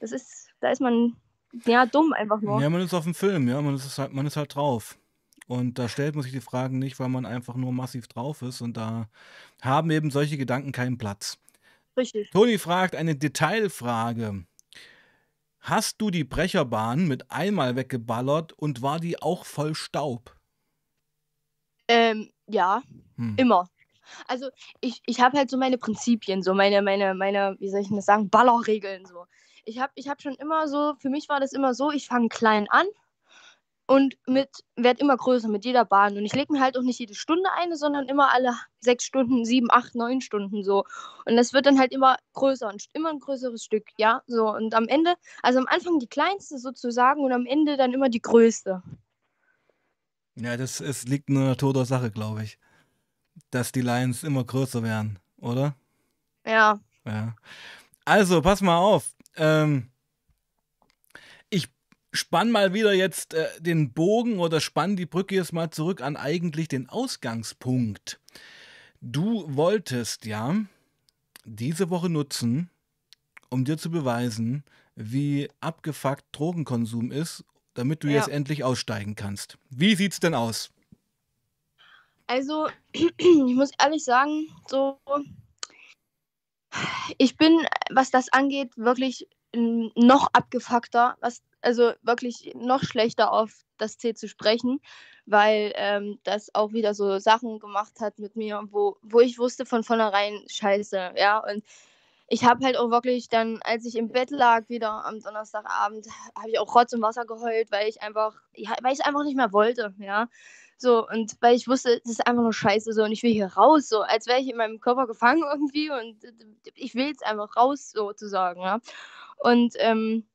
Das ist, da ist man, ja, dumm einfach nur. Ja, man ist auf dem Film, ja, man ist halt, man ist halt drauf. Und da stellt man sich die Fragen nicht, weil man einfach nur massiv drauf ist und da haben eben solche Gedanken keinen Platz. Richtig. Toni fragt eine Detailfrage. Hast du die Brecherbahn mit einmal weggeballert und war die auch voll Staub? Ähm, ja, hm. immer. Also ich, ich habe halt so meine Prinzipien, so meine, meine, meine, wie soll ich denn das sagen, Ballerregeln so. Ich habe ich hab schon immer so, für mich war das immer so, ich fange klein an und mit werde immer größer mit jeder Bahn. Und ich lege mir halt auch nicht jede Stunde eine, sondern immer alle sechs Stunden, sieben, acht, neun Stunden so. Und das wird dann halt immer größer und immer ein größeres Stück, ja. So. Und am Ende, also am Anfang die kleinste sozusagen und am Ende dann immer die größte. Ja, das es liegt in der Natur der Sache, glaube ich. Dass die Lions immer größer werden, oder? Ja. Ja. Also, pass mal auf. Ähm, ich spann mal wieder jetzt äh, den Bogen oder spann die Brücke jetzt mal zurück an eigentlich den Ausgangspunkt. Du wolltest ja diese Woche nutzen, um dir zu beweisen, wie abgefuckt Drogenkonsum ist damit du ja. jetzt endlich aussteigen kannst. Wie sieht's denn aus? Also, [clears throat] ich muss ehrlich sagen, so ich bin, was das angeht, wirklich noch abgefuckter, was, also wirklich noch schlechter auf das C zu sprechen, weil ähm, das auch wieder so Sachen gemacht hat mit mir, wo, wo ich wusste von vornherein, scheiße, ja, und ich habe halt auch wirklich dann, als ich im Bett lag, wieder am Donnerstagabend, habe ich auch Rotz und Wasser geheult, weil ich einfach, ja, weil ich einfach nicht mehr wollte, ja. So, und weil ich wusste, das ist einfach nur scheiße so und ich will hier raus, so, als wäre ich in meinem Körper gefangen irgendwie und ich will jetzt einfach raus, sozusagen, ja. Und ähm,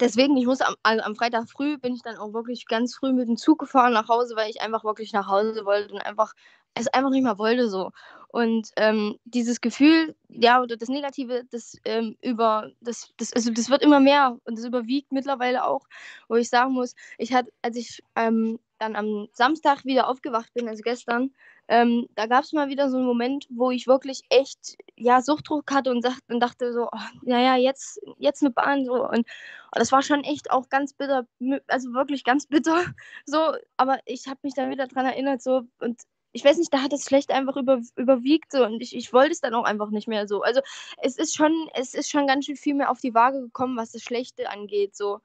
deswegen, ich muss am, also am Freitag früh bin ich dann auch wirklich ganz früh mit dem Zug gefahren nach Hause, weil ich einfach wirklich nach Hause wollte und einfach es einfach nicht mehr wollte so. Und ähm, dieses Gefühl, ja, oder das Negative, das ähm, über, das, das, also das wird immer mehr und das überwiegt mittlerweile auch, wo ich sagen muss, ich hatte, als ich ähm, dann am Samstag wieder aufgewacht bin, also gestern, ähm, da gab es mal wieder so einen Moment, wo ich wirklich echt, ja, Suchtdruck hatte und, sagt, und dachte so, oh, naja, jetzt, jetzt eine Bahn, so. Und oh, das war schon echt auch ganz bitter, also wirklich ganz bitter, [laughs] so. Aber ich habe mich dann wieder dran erinnert, so, und ich weiß nicht, da hat das schlecht einfach über, überwiegt so und ich, ich wollte es dann auch einfach nicht mehr so. Also es ist schon, es ist schon ganz schön viel mehr auf die Waage gekommen, was das Schlechte angeht. So.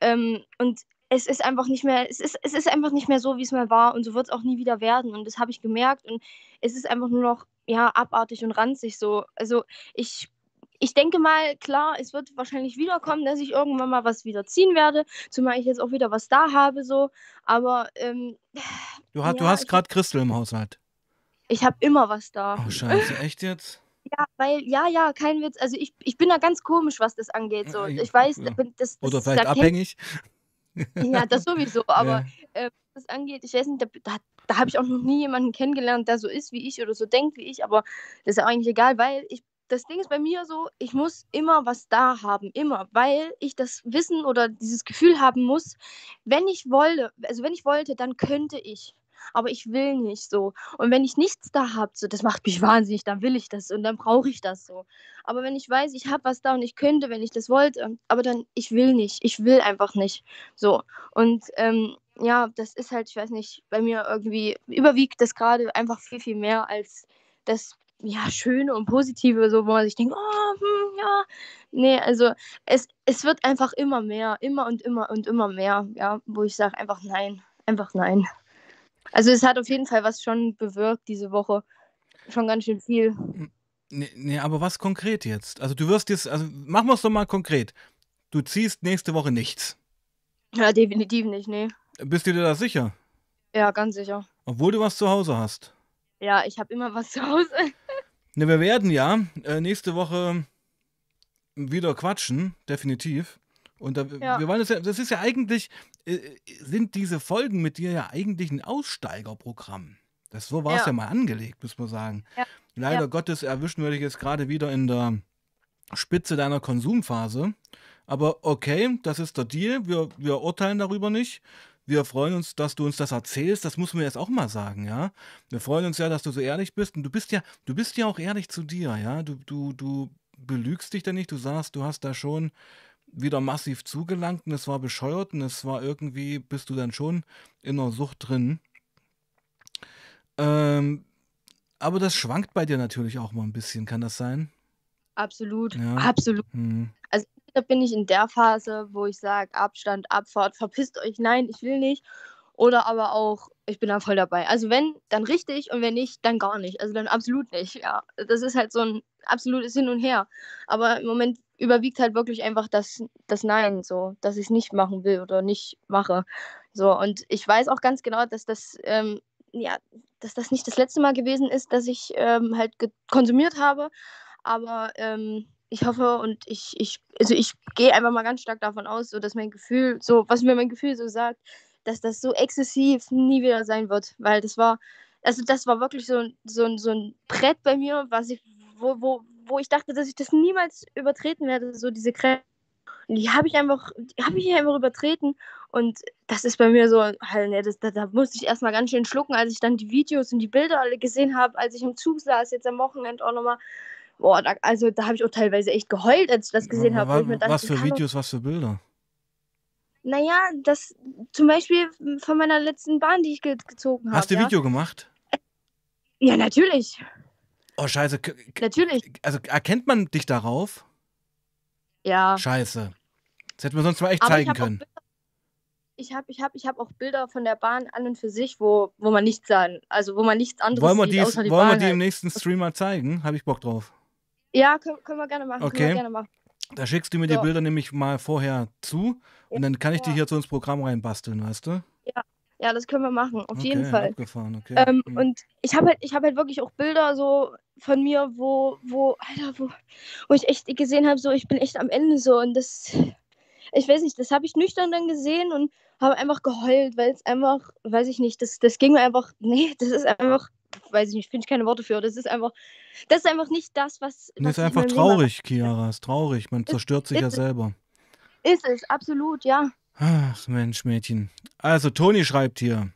Ähm, und es ist einfach nicht mehr, es ist, es ist einfach nicht mehr so, wie es mal war und so wird es auch nie wieder werden. Und das habe ich gemerkt und es ist einfach nur noch ja, abartig und ranzig so. Also ich ich denke mal, klar, es wird wahrscheinlich wiederkommen, dass ich irgendwann mal was wieder ziehen werde, zumal ich jetzt auch wieder was da habe, so. Aber ähm, du, hast, ja, du hast gerade Christel im Haushalt. Ich habe immer was da. Oh Scheiße, echt jetzt? Ja, weil, ja, ja, kein Witz. Also ich, ich bin da ganz komisch, was das angeht. So. Ich weiß, das, Oder vielleicht abhängig. Ja, das sowieso, [laughs] aber ja. äh, was das angeht, ich weiß nicht, da, da, da habe ich auch noch nie jemanden kennengelernt, der so ist wie ich oder so denkt wie ich, aber das ist eigentlich egal, weil ich das Ding ist bei mir so, ich muss immer was da haben, immer, weil ich das Wissen oder dieses Gefühl haben muss, wenn ich wollte, also wenn ich wollte, dann könnte ich aber ich will nicht so. Und wenn ich nichts da habe, so, das macht mich wahnsinnig, dann will ich das und dann brauche ich das so. Aber wenn ich weiß, ich habe was da und ich könnte, wenn ich das wollte, aber dann, ich will nicht, ich will einfach nicht. So. Und ähm, ja, das ist halt, ich weiß nicht, bei mir irgendwie überwiegt das gerade einfach viel, viel mehr als das ja, Schöne und Positive, so, wo man sich denkt, oh, hm, ja. Nee, also es, es wird einfach immer mehr, immer und immer und immer mehr, ja, wo ich sage einfach nein, einfach nein. Also es hat auf jeden Fall was schon bewirkt diese Woche. Schon ganz schön viel. Nee, nee, aber was konkret jetzt? Also du wirst jetzt, also machen wir es doch mal konkret. Du ziehst nächste Woche nichts. Ja, definitiv nicht, nee. Bist du dir da sicher? Ja, ganz sicher. Obwohl du was zu Hause hast. Ja, ich habe immer was zu Hause. Ne, wir werden ja äh, nächste Woche wieder quatschen, definitiv. Und da, ja. wir wollen das ja, das ist ja eigentlich, äh, sind diese Folgen mit dir ja eigentlich ein Aussteigerprogramm. Das, so war es ja. ja. mal angelegt, muss man sagen. Leider Gottes erwischen wir dich jetzt gerade wieder in der Spitze deiner Konsumphase. Aber okay, das ist der Deal. Wir, wir urteilen darüber nicht. Wir freuen uns, dass du uns das erzählst. Das muss man jetzt auch mal sagen, ja. Wir freuen uns ja, dass du so ehrlich bist. Und du bist ja, du bist ja auch ehrlich zu dir, ja. Du, du, du belügst dich da nicht. Du sagst, du hast da schon wieder massiv zugelangt und es war bescheuert und es war irgendwie, bist du dann schon in der Sucht drin. Ähm, aber das schwankt bei dir natürlich auch mal ein bisschen, kann das sein? Absolut, ja. absolut. Hm. Also da bin ich in der Phase, wo ich sage, Abstand, Abfahrt, verpisst euch, nein, ich will nicht. Oder aber auch, ich bin da voll dabei. Also wenn, dann richtig und wenn nicht, dann gar nicht. Also dann absolut nicht. Ja, das ist halt so ein absolutes Hin und Her. Aber im Moment überwiegt halt wirklich einfach das, das Nein, so, dass ich es nicht machen will oder nicht mache. So, und ich weiß auch ganz genau, dass das, ähm, ja, dass das nicht das letzte Mal gewesen ist, dass ich ähm, halt konsumiert habe. Aber ähm, ich hoffe und ich, ich, also ich gehe einfach mal ganz stark davon aus, so dass mein Gefühl, so, was mir mein Gefühl so sagt, dass das so exzessiv nie wieder sein wird. Weil das war, also das war wirklich so, so, so ein Brett bei mir, was ich, wo, wo, wo ich dachte, dass ich das niemals übertreten werde, so diese Grenze. Die habe ich einfach, habe ich einfach übertreten. Und das ist bei mir so, halt, ne, das, da, da musste ich erstmal ganz schön schlucken, als ich dann die Videos und die Bilder alle gesehen habe, als ich im Zug saß, jetzt am Wochenende auch nochmal. Boah, da, also da habe ich auch teilweise echt geheult, als ich das gesehen habe. Was für Videos, was für Bilder? Naja, das zum Beispiel von meiner letzten Bahn, die ich ge gezogen habe. Hast du ja? Video gemacht? Ja, natürlich. Oh, scheiße. Natürlich. Also erkennt man dich darauf? Ja. Scheiße. Das hätten wir sonst mal echt Aber zeigen können. Ich habe ich hab, ich hab auch Bilder von der Bahn an und für sich, wo, wo man nichts sagen, also wo man nichts anderes wollen wir sieht, die, außer die Wollen wir die halt. im nächsten Stream mal zeigen? Habe ich Bock drauf. Ja, können, können, wir gerne machen. Okay. Gerne machen. Da schickst du mir so. die Bilder nämlich mal vorher zu und dann kann ich die hier zu ins Programm reinbasteln, weißt du? Ja, ja, das können wir machen, auf okay, jeden Fall. Okay. Ähm, mhm. Und ich habe halt, ich halt wirklich auch Bilder so von mir, wo, wo, Alter, wo, wo ich echt gesehen habe, so ich bin echt am Ende so und das, ich weiß nicht, das habe ich nüchtern dann gesehen und habe einfach geheult, weil es einfach, weiß ich nicht, das, das ging mir einfach, nee, das ist einfach, weiß ich nicht, finde ich keine Worte für, das ist einfach, das ist einfach nicht das, was. Das ist einfach traurig, Chiara, ist traurig, man zerstört sich ist, ja selber. Ist es, absolut, ja. Ach Mensch, Mädchen. Also, Toni schreibt hier.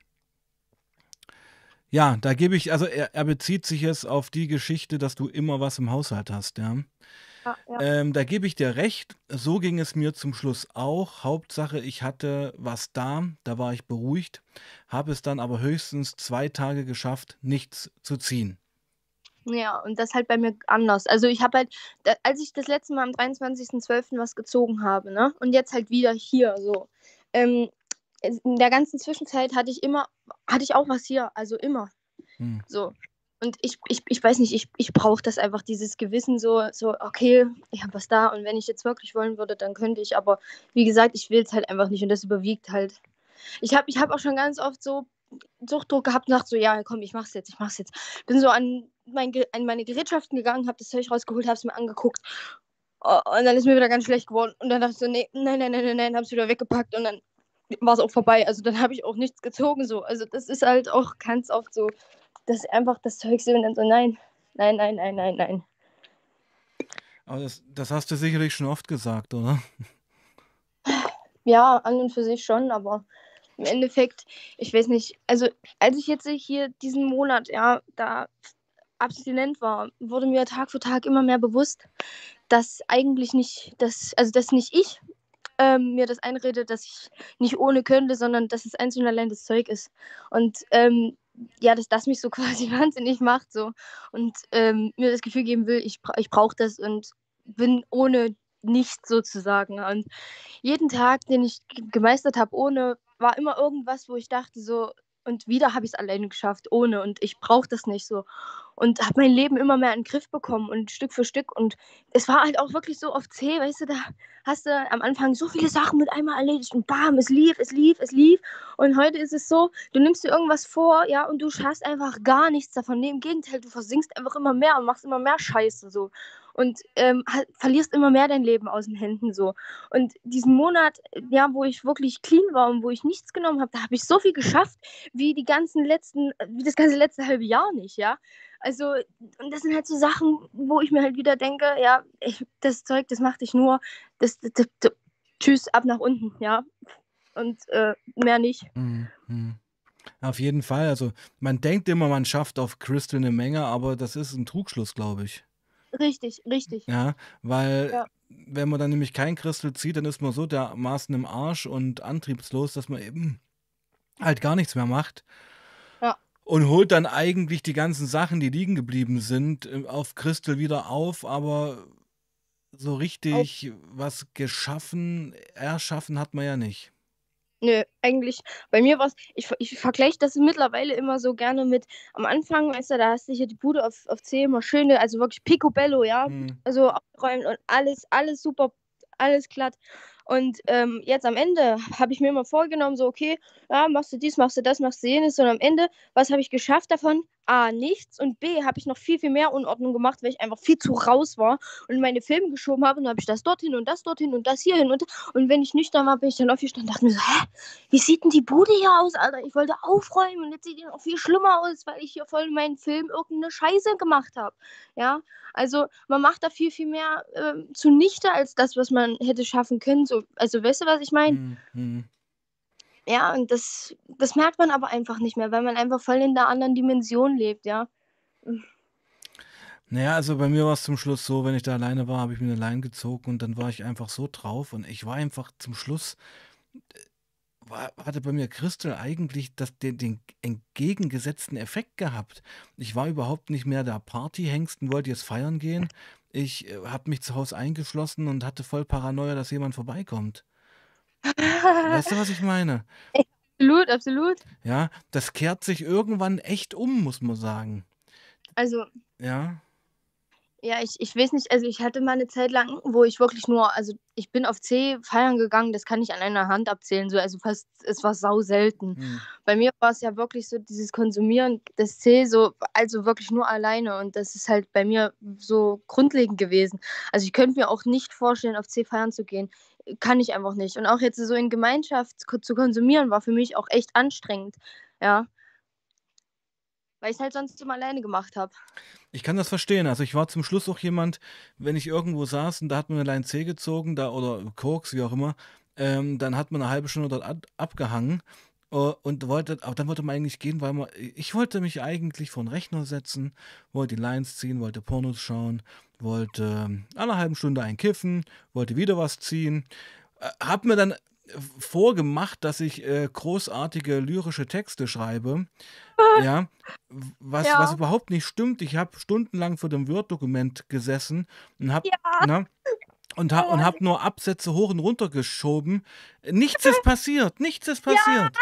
Ja, da gebe ich, also er, er, bezieht sich jetzt auf die Geschichte, dass du immer was im Haushalt hast, ja. Ja, ja. Ähm, da gebe ich dir recht. So ging es mir zum Schluss auch. Hauptsache, ich hatte was da, da war ich beruhigt, habe es dann aber höchstens zwei Tage geschafft, nichts zu ziehen. Ja, und das halt bei mir anders. Also ich habe halt, als ich das letzte Mal am 23.12. was gezogen habe, ne? Und jetzt halt wieder hier so. Ähm, in der ganzen Zwischenzeit hatte ich immer, hatte ich auch was hier, also immer. Hm. So. Und ich, ich, ich weiß nicht, ich, ich brauche das einfach, dieses Gewissen, so, so, okay, ich habe was da und wenn ich jetzt wirklich wollen würde, dann könnte ich, aber wie gesagt, ich will es halt einfach nicht und das überwiegt halt. Ich habe ich hab auch schon ganz oft so Suchtdruck gehabt und dachte so, ja, komm, ich mach's jetzt, ich mach's jetzt. Bin so an, mein, an meine Gerätschaften gegangen, habe das Zeug rausgeholt, habe es mir angeguckt. Und dann ist mir wieder ganz schlecht geworden. Und dann dachte ich so, nee, nein, nein, nein, nein, nein, habe es wieder weggepackt und dann war es auch vorbei. Also dann habe ich auch nichts gezogen. So. Also das ist halt auch ganz oft so, dass einfach das Zeug so und dann so, nein, nein, nein, nein, nein, nein. Aber das, das hast du sicherlich schon oft gesagt, oder? Ja, an und für sich schon, aber im Endeffekt, ich weiß nicht, also als ich jetzt hier diesen Monat, ja, da abstinent war, wurde mir Tag für Tag immer mehr bewusst, dass eigentlich nicht, dass, also dass nicht ich ähm, mir das einrede, dass ich nicht ohne könnte, sondern dass es einzeln und allein das Zeug ist. Und ähm, ja, dass das mich so [laughs] quasi wahnsinnig macht so und ähm, mir das Gefühl geben will, ich, ich brauche das und bin ohne nichts sozusagen. Und jeden Tag, den ich gemeistert habe, ohne, war immer irgendwas, wo ich dachte so, und wieder habe ich es alleine geschafft, ohne. Und ich brauche das nicht so. Und habe mein Leben immer mehr in den Griff bekommen und Stück für Stück. Und es war halt auch wirklich so oft zäh, weißt du, da hast du am Anfang so viele Sachen mit einmal erledigt und bam, es lief, es lief, es lief. Und heute ist es so, du nimmst dir irgendwas vor, ja, und du schaffst einfach gar nichts davon. Nee, im Gegenteil, du versinkst einfach immer mehr und machst immer mehr Scheiße so und ähm, verlierst immer mehr dein Leben aus den Händen so. Und diesen Monat, ja, wo ich wirklich clean war und wo ich nichts genommen habe, da habe ich so viel geschafft wie die ganzen letzten, wie das ganze letzte halbe Jahr nicht, ja. Also, und das sind halt so Sachen, wo ich mir halt wieder denke, ja, ich, das Zeug, das macht dich nur, das, das, das, das tschüss, ab nach unten, ja. Und äh, mehr nicht. Mhm. Auf jeden Fall. Also, man denkt immer, man schafft auf Crystal eine Menge, aber das ist ein Trugschluss, glaube ich. Richtig, richtig. Ja, weil Ja. wenn man dann nämlich kein Crystal zieht, dann ist man so dermaßen im Arsch und antriebslos, dass man eben halt gar nichts mehr macht Ja. und holt dann eigentlich die ganzen Sachen, die liegen geblieben sind, äh, auf Crystal wieder auf, aber so Auf richtig was geschaffen, erschaffen hat man ja nicht. Nö, eigentlich, bei mir war es, ich, ich vergleiche das mittlerweile immer so gerne mit, am Anfang, weißt du, da hast du hier die Bude auf, auf C immer schöne, also wirklich picobello, ja, Hm. also aufgeräumt und alles, alles super, alles glatt. Und ähm, jetzt am Ende habe ich mir immer vorgenommen, so, okay, ja, machst du dies, machst du das, machst du jenes. Und am Ende, was habe ich geschafft davon? A, nichts. Und B, habe ich noch viel, viel mehr Unordnung gemacht, weil ich einfach viel zu raus war und meine Filme geschoben habe. Und dann habe ich das dorthin und das dorthin und das hierhin. Und, und wenn ich nüchtern war, bin ich dann aufgestanden und dachte mir so, hä, wie sieht denn die Bude hier aus, Alter? Ich wollte aufräumen und jetzt sieht die noch viel schlimmer aus, weil ich hier voll in meinen Film irgendeine Scheiße gemacht habe. Ja, also man macht da viel, viel mehr ähm, zunichte als das, was man hätte schaffen können. So, also weißt du, was ich meine? Hm, hm. Ja, und das, das merkt man aber einfach nicht mehr, weil man einfach voll in der anderen Dimension lebt, ja. Naja, also bei mir war es zum Schluss so, wenn ich da alleine war, habe ich mir eine Leine gezogen und dann war ich einfach so drauf und ich war einfach zum Schluss, äh, war, hatte bei mir Crystal eigentlich das, den, den entgegengesetzten Effekt gehabt. Ich war überhaupt nicht mehr der Partyhengst und wollte jetzt feiern gehen. Ich äh, habe mich zu Hause eingeschlossen und hatte voll Paranoia, dass jemand vorbeikommt. Weißt du, was ich meine? Absolut, absolut. Ja, das kehrt sich irgendwann echt um, muss man sagen. Also, Ja. ja, ich, ich weiß nicht, also ich hatte mal eine Zeit lang, wo ich wirklich nur, also ich bin auf C feiern gegangen, das kann ich an einer Hand abzählen, so, also fast, es war sau selten. Hm. Bei mir war es ja wirklich so dieses Konsumieren des C, so, also wirklich nur alleine und das ist halt bei mir so grundlegend gewesen. Also ich könnte mir auch nicht vorstellen, auf C feiern zu gehen. Kann ich einfach nicht. Und auch jetzt so in Gemeinschaft zu konsumieren, war für mich auch echt anstrengend. Ja, weil ich es halt sonst immer alleine gemacht habe. Ich kann das verstehen. Also ich war zum Schluss auch jemand, wenn ich irgendwo saß und da hat man eine Line C gezogen, da oder Koks, wie auch immer, ähm, dann hat man eine halbe Stunde dort ab, abgehangen und wollte, aber dann wollte man eigentlich gehen, weil man, ich wollte mich eigentlich vor den Rechner setzen, wollte die Lines ziehen, wollte Pornos schauen, wollte ähm, alle halben Stunde ein Kiffen, wollte wieder was ziehen, äh, hab mir dann vorgemacht, dass ich äh, großartige lyrische Texte schreibe. Ja, was, Ja. was überhaupt nicht stimmt. Ich habe stundenlang vor dem Word-Dokument gesessen und habe Ja. und hab, und hab nur Absätze hoch und runter geschoben. Nichts ist [laughs] passiert. Nichts ist passiert. Ja.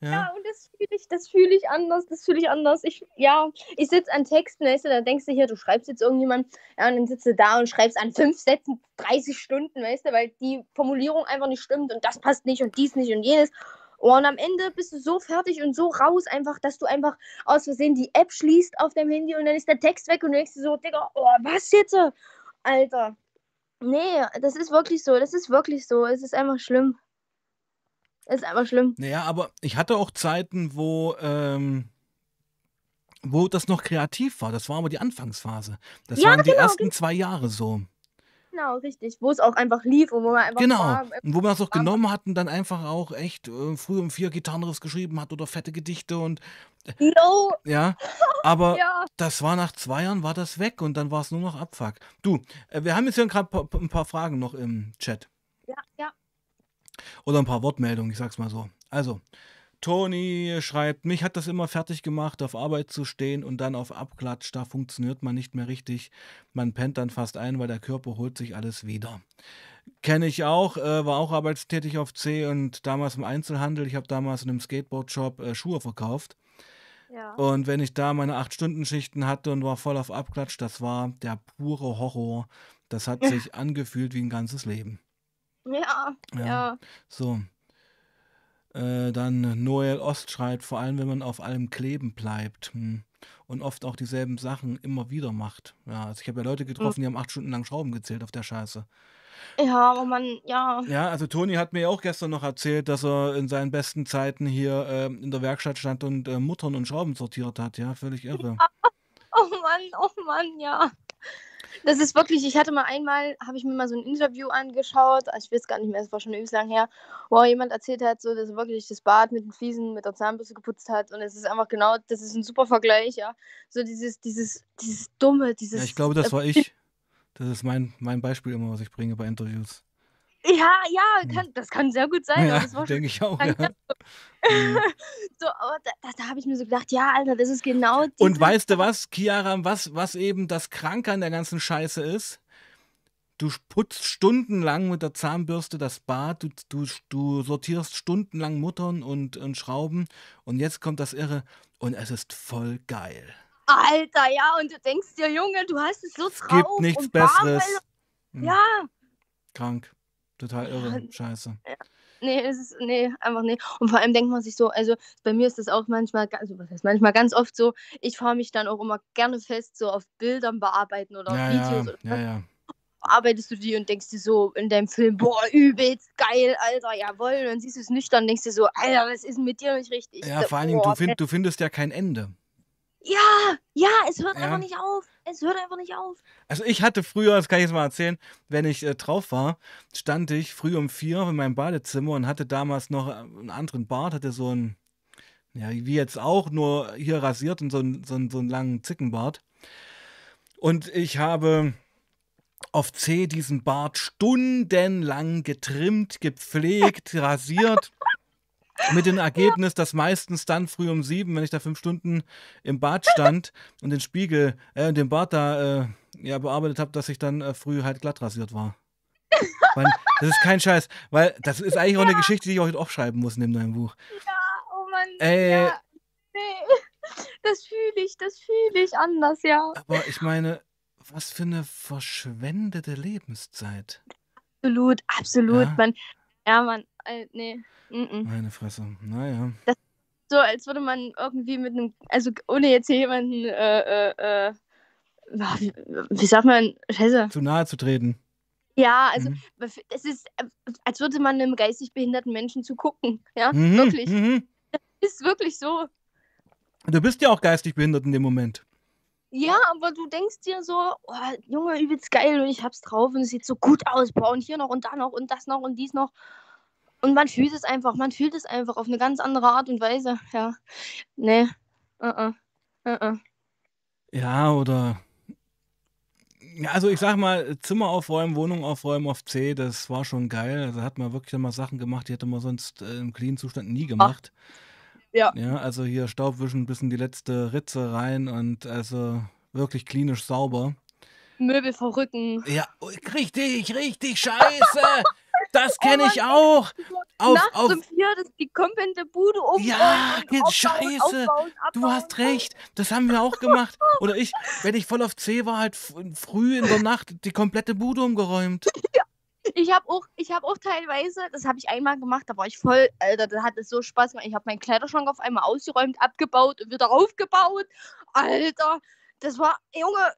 Ja, und das fühle ich, das ich anders, das fühle ich anders. Ich, ja, ich sitze an Texten, weißt du, da denkst du hier, du schreibst jetzt irgendjemand, ja, und dann sitzt du da und schreibst an fünf Sätzen 30 Stunden, weißt du, weil die Formulierung einfach nicht stimmt und das passt nicht und dies nicht und jenes. Oh, und am Ende bist du so fertig und so raus, einfach, dass du einfach aus Versehen die App schließt auf deinem Handy und dann ist der Text weg und du denkst dir so, Digga, oh, was jetzt? Alter. Nee, das ist wirklich so, das ist wirklich so. Es ist einfach schlimm. Ist einfach schlimm. Naja, aber ich hatte auch Zeiten, wo, ähm, wo das noch kreativ war. Das war aber die Anfangsphase. Das Ja, waren die genau, ersten zwei Jahre so. Genau, richtig. Wo es auch einfach lief und wo man einfach Genau. war, Und wo man es auch genommen hat und dann einfach auch echt äh, früh um vier Gitarrenriffs geschrieben hat oder fette Gedichte und No, ja. Aber [laughs] ja. das war nach zwei Jahren war das weg und dann war es nur noch Abfuck. Du, äh, wir haben jetzt hier gerade ein paar Fragen noch im Chat. Ja, ja. Oder ein paar Wortmeldungen, ich sag's mal so. Also, Toni schreibt, mich hat das immer fertig gemacht, auf Arbeit zu stehen und dann auf Abklatsch. Da funktioniert man nicht mehr richtig. Man pennt dann fast ein, weil der Körper holt sich alles wieder. Kenne ich auch, äh, war auch arbeitstätig auf C und damals im Einzelhandel. Ich habe damals in einem Skateboard-Shop äh, Schuhe verkauft. Ja. Und wenn ich da meine 8-Stunden-Schichten hatte und war voll auf Abklatsch, das war der pure Horror. Das hat [laughs] sich angefühlt wie ein ganzes Leben. Ja, Ja. ja. So. Äh, dann Noel Ost schreibt, vor allem wenn man auf allem kleben bleibt hm, und oft auch dieselben Sachen immer wieder macht. Ja, also ich habe ja Leute getroffen, die haben acht Stunden lang Schrauben gezählt auf der Scheiße. Ja, aber man, ja. Ja, also Toni hat mir auch gestern noch erzählt, dass er in seinen besten Zeiten hier ähm, in der Werkstatt stand und äh, Muttern und Schrauben sortiert hat. Ja, völlig irre. [laughs] Oh Mann, oh Mann, ja. Das ist wirklich, ich hatte mal einmal, habe ich mir mal so ein Interview angeschaut, also ich weiß gar nicht mehr, es war schon übelst lang her, wo jemand erzählt hat, so, dass er wirklich das Bad mit den Fliesen, mit der Zahnbürste geputzt hat und es ist einfach genau, das ist ein super Vergleich, ja. So dieses, dieses, dieses Dumme, dieses... Ja, ich glaube, das war ich. Das ist mein, mein Beispiel immer, was ich bringe bei Interviews. Ja, ja, kann, das kann sehr gut sein, Ja, denke ich auch. Ja. Mhm. [laughs] so, aber da, da, da habe ich mir so gedacht, ja, Alter, das ist genau Und weißt du was, Chiara, was, was eben das Kranke an der ganzen Scheiße ist? Du putzt stundenlang mit der Zahnbürste das Bad, du, du, du sortierst stundenlang Muttern und, und Schrauben und jetzt kommt das Irre und es ist voll geil. Alter, ja, und du denkst dir, Junge, du hast es so Es drauf. gibt nichts Besseres. Hm, Ja, Krank. Total irre. Ja. Scheiße. nee, es ist, nee, einfach nee. Und vor allem denkt man sich so, also bei mir ist das auch manchmal, also was heißt manchmal ganz oft so, ich fahre mich dann auch immer gerne fest so auf Bildern bearbeiten oder Ja, Videos ja, oder ja, ja. bearbeitest du die und denkst dir so in deinem Film, boah, übelst geil, Alter, jawohl. Und dann siehst du es nüchtern und denkst dir so, Alter, was ist denn mit dir nicht richtig? Ja, So, vor allen Dingen, boah, du, find, du findest ja kein Ende. Ja, ja, es hört Ja. einfach nicht auf. Es hört einfach nicht auf. Also ich hatte früher, das kann ich jetzt mal erzählen, wenn ich äh, drauf war, stand ich früh um vier in meinem Badezimmer und hatte damals noch äh, einen anderen Bart, hatte so ein, ja, wie jetzt auch, nur hier rasiert und so, einen- so, einen- so einen langen Zickenbart. Und ich habe auf C diesen Bart stundenlang getrimmt, gepflegt, rasiert. [laughs] Mit dem Ergebnis, dass meistens dann früh um sieben, wenn ich da fünf Stunden im Bad stand [laughs] und den Spiegel, äh, den Bart da äh, ja, bearbeitet habe, dass ich dann äh, früh halt glatt rasiert war. Weil, das ist kein Scheiß, weil das ist eigentlich auch eine Geschichte, die ich heute aufschreiben muss neben deinem Buch. Oh Mann. Ey. Ja, nee. [laughs] Das fühle ich, das fühle ich anders, ja. Aber ich meine, was für eine verschwendete Lebenszeit. Absolut, absolut. Ja. Man, ja, man, äh, nee. Mm. Meine Fresse. Naja. So, als würde man irgendwie mit einem, also ohne jetzt hier jemanden, äh, äh, äh, wie, wie sagt man, scheiße. Zu nahe zu treten. Ja, also Mhm. es ist, als würde man einem geistig behinderten Menschen zugucken. Ja, Mhm, wirklich. Mhm. Ist wirklich so. Du bist ja auch geistig behindert in dem Moment. Ja, aber du denkst dir so, oh, Junge, übelst geil und ich hab's drauf und es sieht so gut aus. Boah, und hier noch und da noch und das noch und dies noch. Und man fühlt es einfach, man fühlt es einfach auf eine ganz andere Art und Weise. Ja. Nee. Uh -uh. Uh. Ja, oder. Ja, also ich sag mal, Zimmer aufräumen, Wohnung aufräumen auf C, das war schon geil. Also hat man wirklich immer Sachen gemacht, die hätte man sonst äh, im clean Zustand nie gemacht. Ja. Ja, also hier Staubwischen bis in die letzte Ritze rein und also wirklich klinisch sauber. Möbel verrücken. Ja, richtig, richtig scheiße. [laughs] Das kenne ich auch. Auf, Nachts auf, um vier das, die komplette Bude umräumen. Ja, geht aufbauen, scheiße. Aufbauen, Du abbauen. hast recht, das haben wir auch gemacht. Oder ich, wenn ich voll auf C war, halt früh in der Nacht die komplette Bude umgeräumt. [laughs] Ich habe auch, ich habe auch teilweise, das habe ich einmal gemacht, da war ich voll, Alter, da hat es so Spaß gemacht. Ich habe meinen Kleiderschrank auf einmal ausgeräumt, abgebaut und wieder aufgebaut. Alter, das war, Junge,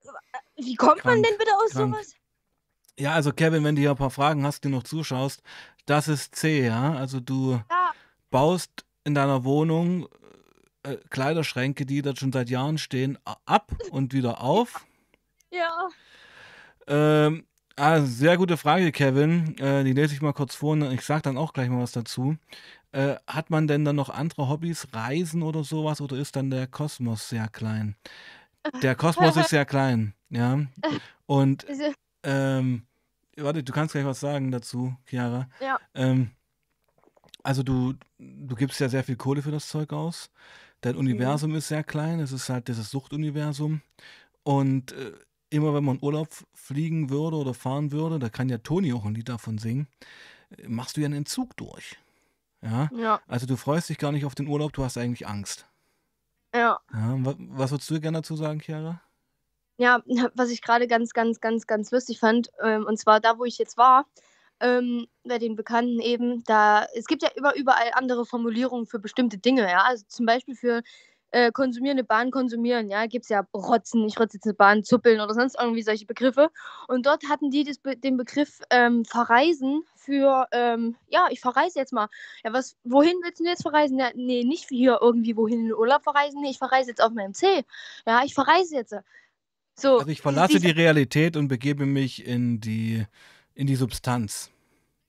wie kommt man Krank, denn bitte aus krank. sowas? Ja, also Kevin, wenn du hier ein paar Fragen hast, die noch zuschaust, das ist C, ja? Also du, Ja, baust in deiner Wohnung äh, Kleiderschränke, die dort schon seit Jahren stehen, ab und wieder auf. Ja. Ähm, also sehr gute Frage, Kevin. Äh, die lese ich mal kurz vor und ich sage dann auch gleich mal was dazu. Äh, hat man denn dann noch andere Hobbys, Reisen oder sowas, oder ist dann der Kosmos sehr klein? Der Kosmos ist [laughs] sehr klein, ja. Und ähm, warte, du kannst gleich was sagen dazu, Chiara. Ja. Ähm, also du, du gibst ja sehr viel Kohle für das Zeug aus. Dein Mhm. Universum ist sehr klein, es ist halt dieses Suchtuniversum. Und äh, immer wenn man Urlaub fliegen würde oder fahren würde, da kann ja Toni auch ein Lied davon singen, äh, machst du ja einen Entzug durch. Ja, Ja. also du freust dich gar nicht auf den Urlaub, du hast eigentlich Angst. Ja. Ja, wa- was würdest du gerne dazu sagen, Chiara? Ja, [laughs] was ich gerade ganz, ganz, ganz, ganz lustig fand, ähm, und zwar da, wo ich jetzt war, ähm, bei den Bekannten eben, da, es gibt ja über, überall andere Formulierungen für bestimmte Dinge, ja, also zum Beispiel für äh, konsumieren, Bahn konsumieren, ja, gibt es ja Rotzen, ich rotze jetzt eine Bahn, zuppeln oder sonst irgendwie solche Begriffe. Und dort hatten die Be- den Begriff ähm, verreisen für, ähm, ja, ich verreise jetzt mal. Ja, was, wohin willst du jetzt verreisen? Ja, nee, nicht hier irgendwie wohin in den Urlaub verreisen, nee, ich verreise jetzt auf meinem C. Ja, ich verreise jetzt. So, Also ich verlasse diese- die Realität und begebe mich in die, in die Substanz.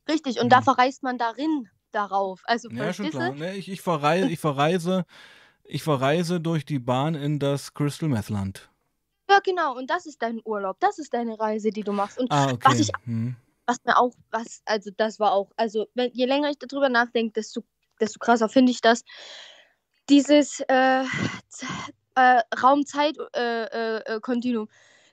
Richtig, und Mhm. da verreist man darin darauf. Also, Ja, schon klar. du? Ne, ich, ich, verreise, ich, verreise, ich verreise durch die Bahn in das Crystal Meth Land. Ja, genau. Und das ist dein Urlaub. Das ist deine Reise, die du machst. Und Ah, okay. was ich, Hm. was mir auch, was, also das war auch, also wenn, je länger ich darüber nachdenke, desto, desto krasser finde ich das. Dieses äh, äh, Raum-Zeit-Kontinuum.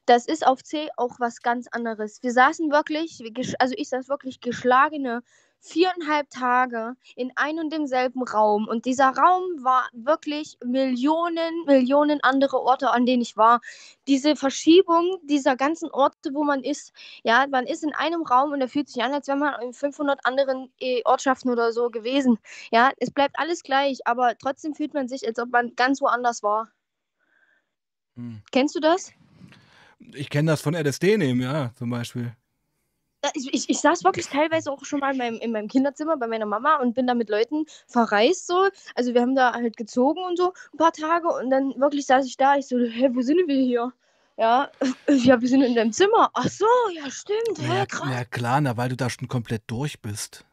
das ist auf C auch was ganz anderes. Wir saßen wirklich, also ich saß wirklich geschlagene viereinhalb Tage in ein und demselben Raum. Und dieser Raum war wirklich Millionen, Millionen andere Orte, an denen ich war. Diese Verschiebung dieser ganzen Orte, wo man ist, ja, man ist in einem Raum und er fühlt sich an, als wäre man in 500 anderen äh, Ortschaften oder so gewesen. Ja, es bleibt alles gleich, aber trotzdem fühlt man sich, als ob man ganz woanders war. Hm. Kennst du das? Ich kenne das von LSD nehmen, ja, zum Beispiel. Ich, ich, ich saß wirklich teilweise auch schon mal in meinem, in meinem Kinderzimmer bei meiner Mama und bin da mit Leuten verreist so. Also wir haben da halt gezogen und so ein paar Tage und dann wirklich saß ich da. Ich so, hä, wo sind wir hier? Ja, [laughs] ja, wir sind in deinem Zimmer. Ach so, ja, stimmt. Hä, Ja, krass. ja klar, na, weil du da schon komplett durch bist.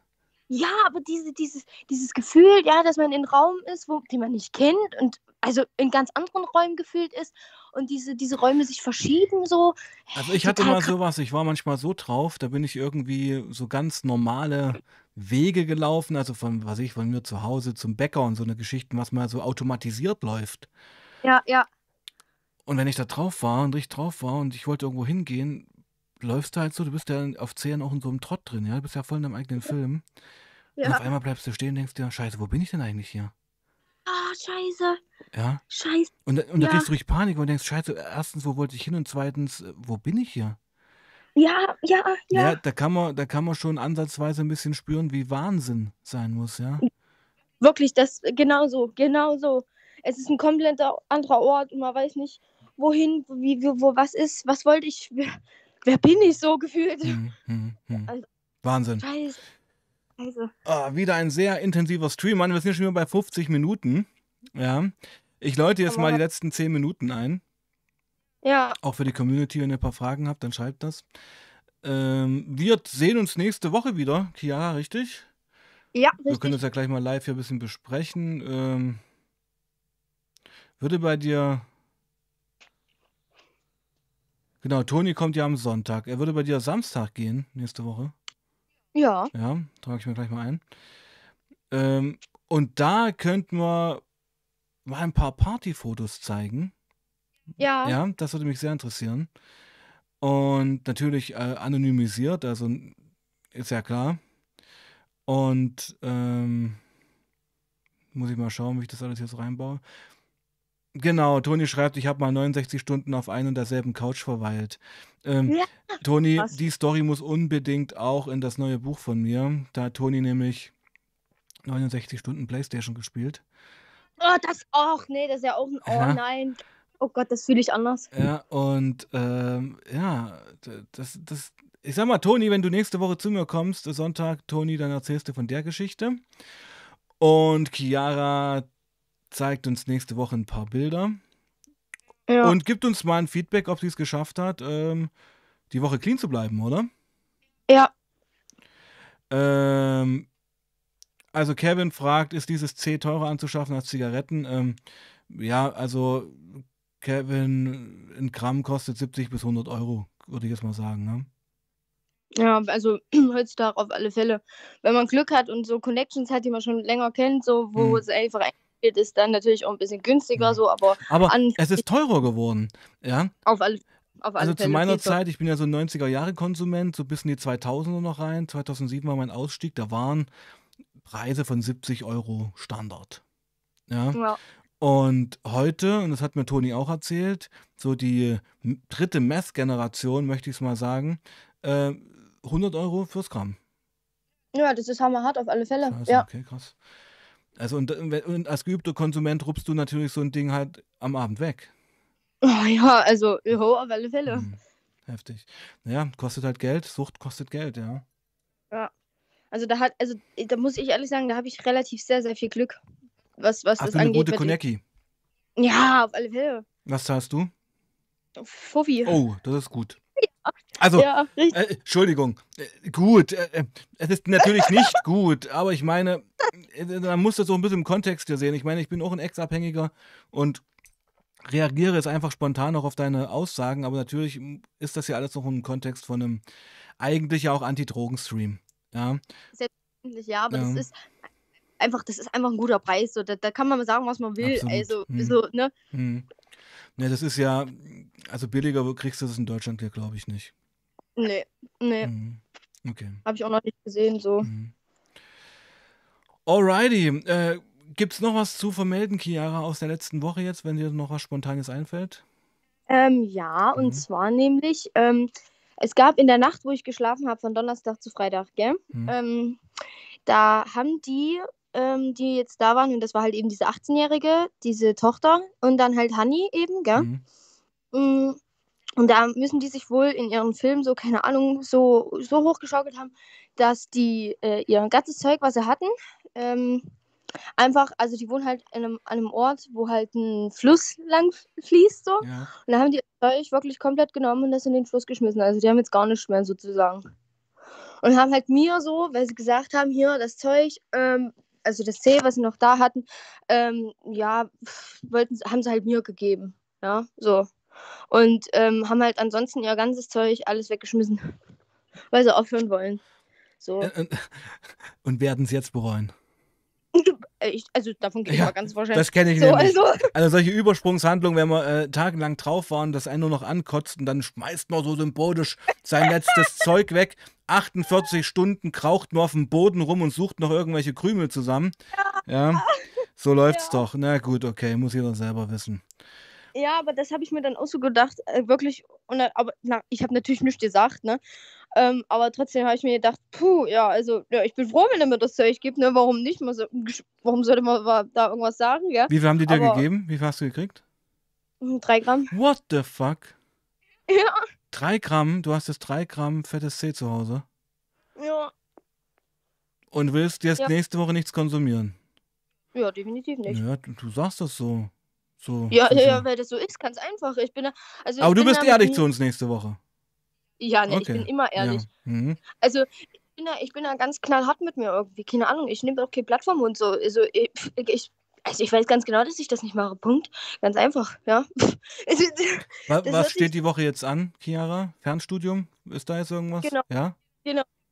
Ja, aber diese, dieses, dieses Gefühl, ja, dass man in einem Raum ist, wo, den man nicht kennt und also in ganz anderen Räumen gefühlt ist und diese, diese Räume sich verschieben so. Also ich hatte mal sowas, ich war manchmal so drauf, da bin ich irgendwie so ganz normale Wege gelaufen, also von, was ich, von mir zu Hause zum Bäcker und so eine Geschichten, was mal so automatisiert läuft. Ja, ja, Und wenn ich da drauf war und richtig drauf war und ich wollte irgendwo hingehen, läufst du halt so, du bist ja auf Zehn auch in so einem Trott drin, ja, du bist ja voll in deinem eigenen Film. Und auf ja. einmal bleibst du stehen und denkst dir, scheiße, wo bin ich denn eigentlich hier? Ah, scheiße, Ja, scheiße. und, da- und da Ja. kriegst du richtig Panik und denkst, scheiße, erstens, wo wollte ich hin und zweitens, äh, wo bin ich hier? Ja, ja, Ja, ja. da kann man, da kann man schon ansatzweise ein bisschen spüren, wie Wahnsinn sein muss, ja. Wirklich, das genau so, genau so. Es ist ein komplett anderer Ort und man weiß nicht, wohin, wie, wie, wo, was ist, was wollte ich, wer, bin ich so gefühlt? Hm, hm, hm. Also- Wahnsinn. Scheiße. Scheiße. Ah, wieder ein sehr intensiver Stream, Mann. Wir sind schon wieder bei 50 Minuten. Ja. Ich läute jetzt mal die letzten 10 Minuten ein. Ja, Auch für die Community, wenn ihr ein paar Fragen habt, dann schreibt das. Ähm, wir sehen uns nächste Woche wieder, Chiara, richtig? ja, Wir können richtig. uns ja gleich mal live hier ein bisschen besprechen. Ähm, würde bei dir. Genau, Toni kommt ja am Sonntag. Er würde bei dir Samstag gehen, nächste Woche. Ja, Ja, trage ich mir gleich mal ein. Ähm, und da könnten wir mal ein paar Partyfotos zeigen. ja, Ja, das würde mich sehr interessieren. Und natürlich äh, anonymisiert, also ist ja klar. Und ähm, muss ich mal schauen, wie ich das alles jetzt reinbaue. Genau, Toni schreibt, ich habe mal 69 Stunden auf ein und derselben Couch verweilt. Ähm, Ja, Toni, krass. die Story muss unbedingt auch in das neue Buch von mir. Da hat Toni nämlich 69 Stunden Playstation gespielt. Oh, das, ach nee, das ist ja auch ein, oh Ja. nein. Oh Gott, das fühle ich anders. Ja, und ähm, ja, das, das, ich sag mal, Toni, wenn du nächste Woche zu mir kommst, Sonntag, Toni, dann erzählst du von der Geschichte. Und Chiara zeigt uns nächste Woche ein paar Bilder Ja. und gibt uns mal ein Feedback, ob sie es geschafft hat, ähm, die Woche clean zu bleiben, oder? ja. Ähm, also Kevin fragt, ist dieses C teurer anzuschaffen als Zigaretten? Ähm, ja, also Kevin, ein Gramm kostet 70 bis 100 Euro, würde ich jetzt mal sagen. Ne? Ja, also [clears throat] heutzutage auf alle Fälle. Wenn man Glück hat und so Connections hat, die man schon länger kennt, so wo Mhm. es einfach eingespielt ist, dann natürlich auch ein bisschen günstiger, Mhm. so, aber Aber es ist teurer geworden. Ja, auf alle, auf alle also Fälle. zu meiner Zeit, ich bin ja so ein 90er-Jahre-Konsument, so bis in die 2000er noch rein. 2007 war mein Ausstieg, da waren Preise von 70 Euro Standard. Ja. Ja, Und heute, und das hat mir Toni auch erzählt, so die dritte Meth-Generation, möchte ich es mal sagen, äh, 100 Euro fürs Gramm. ja, das ist hammerhart auf alle Fälle. Scheiße, Ja, okay, krass. Also und, und als geübter Konsument rupst du natürlich so ein Ding halt am Abend weg. oh, ja also ja, auf alle Fälle. Hm, heftig. Ja, kostet halt Geld, Sucht kostet Geld, ja. Also da hat, also da muss ich ehrlich sagen, da habe ich relativ sehr, sehr viel Glück, was, was Hast das eine angeht. gute Konecki? Ja, auf alle Fälle. Was zahlst du? Fuffi. Oh, das ist gut. Also, Ja. Äh, Entschuldigung, äh, gut, äh, äh, es ist natürlich nicht gut, aber ich meine, äh, man muss das so ein bisschen im Kontext hier sehen. Ich meine, ich bin auch ein Ex-Abhängiger und reagiere jetzt einfach spontan auch auf deine Aussagen, aber natürlich ist das ja alles noch im Kontext von einem eigentlich ja auch Anti-Drogen-Stream. Ja, Ja, aber Ja. das ist einfach, das ist einfach ein guter Preis. So, da, da kann man sagen, was man will. Absolut. Also, Mhm. so, ne? hm. Ne, das ist ja, also billiger kriegst du das in Deutschland ja, glaube ich, nicht. Nee, nee, Mhm. Okay. habe ich auch noch nicht gesehen. So. Mhm. Alrighty. Äh, Gibt es noch was zu vermelden, Chiara, aus der letzten Woche jetzt, wenn dir noch was Spontanes einfällt? Ähm, ja, und Mhm. zwar nämlich, ähm, es gab in der Nacht, wo ich geschlafen habe, von Donnerstag zu Freitag, gell? Mhm. Ähm, da haben die, ähm, die jetzt da waren, und das war halt eben diese 18-Jährige, diese Tochter und dann halt Hanni eben, gell? Mhm. Mm, Und da müssen die sich wohl in ihren Filmen so, keine Ahnung, so, so hochgeschaukelt haben, dass die äh, ihr ganzes Zeug, was sie hatten, ähm, einfach, also die wohnen halt in einem, an einem Ort, wo halt ein Fluss lang fließt, so. Ja. Und da haben die Zeug wirklich komplett genommen und das in den Fluss geschmissen. Also die haben jetzt gar nichts mehr sozusagen. Und haben halt mir so, weil sie gesagt haben, hier das Zeug, ähm, also das C, was sie noch da hatten, ähm, ja, wollten, haben sie halt mir gegeben. Ja, so. Und ähm, haben halt ansonsten ihr ganzes Zeug alles weggeschmissen, [laughs] weil sie aufhören wollen. So. Und [laughs] werden es jetzt bereuen. Äh, Ich, also davon gehe ich Ja, mal ganz wahrscheinlich. Das kenne ich so, nämlich. also, Also solche Übersprungshandlungen, wenn wir äh, tagelang drauf waren, dass einen nur noch ankotzt und dann schmeißt man so symbolisch sein letztes [laughs] Zeug weg. 48 Stunden kraucht nur auf dem Boden rum und sucht noch irgendwelche Krümel zusammen. Ja, so läuft's Ja. doch. Na gut, okay, muss jeder selber wissen. Ja, aber das habe ich mir dann auch so gedacht, äh, wirklich. Und aber na, ich habe natürlich nichts gesagt, ne? Ähm, aber trotzdem habe ich mir gedacht, puh, ja, also ja, ich bin froh, wenn er mir das Zeug gibt, ne? Warum nicht? So, warum sollte man da irgendwas sagen, ja? Wie viel haben die dir Aber- gegeben? Wie viel hast du gekriegt? Hm, Drei Gramm. What the fuck? [laughs] Ja, Drei Gramm? Du hast jetzt drei Gramm fettes C zu Hause ja. und willst jetzt Ja. nächste Woche nichts konsumieren. Ja, definitiv nicht. Ja, du, du sagst das so. So Ja, ja, ja, weil das so ist, ganz einfach. Ich bin da, also Aber ich du bist ehrlich zu uns nächste Woche. Ja, ne, ich Okay. bin immer ehrlich. Ja. Mhm. Also ich bin, da, ich bin da ganz knallhart mit mir irgendwie. Keine Ahnung, ich nehme auch keine Plattform und so. Also ich, ich, also ich weiß ganz genau, dass ich das nicht mache. Punkt. Ganz einfach, ja. [laughs] Was sich- steht die Woche jetzt an, Chiara? Fernstudium? Ist da jetzt irgendwas? Genau. Ja?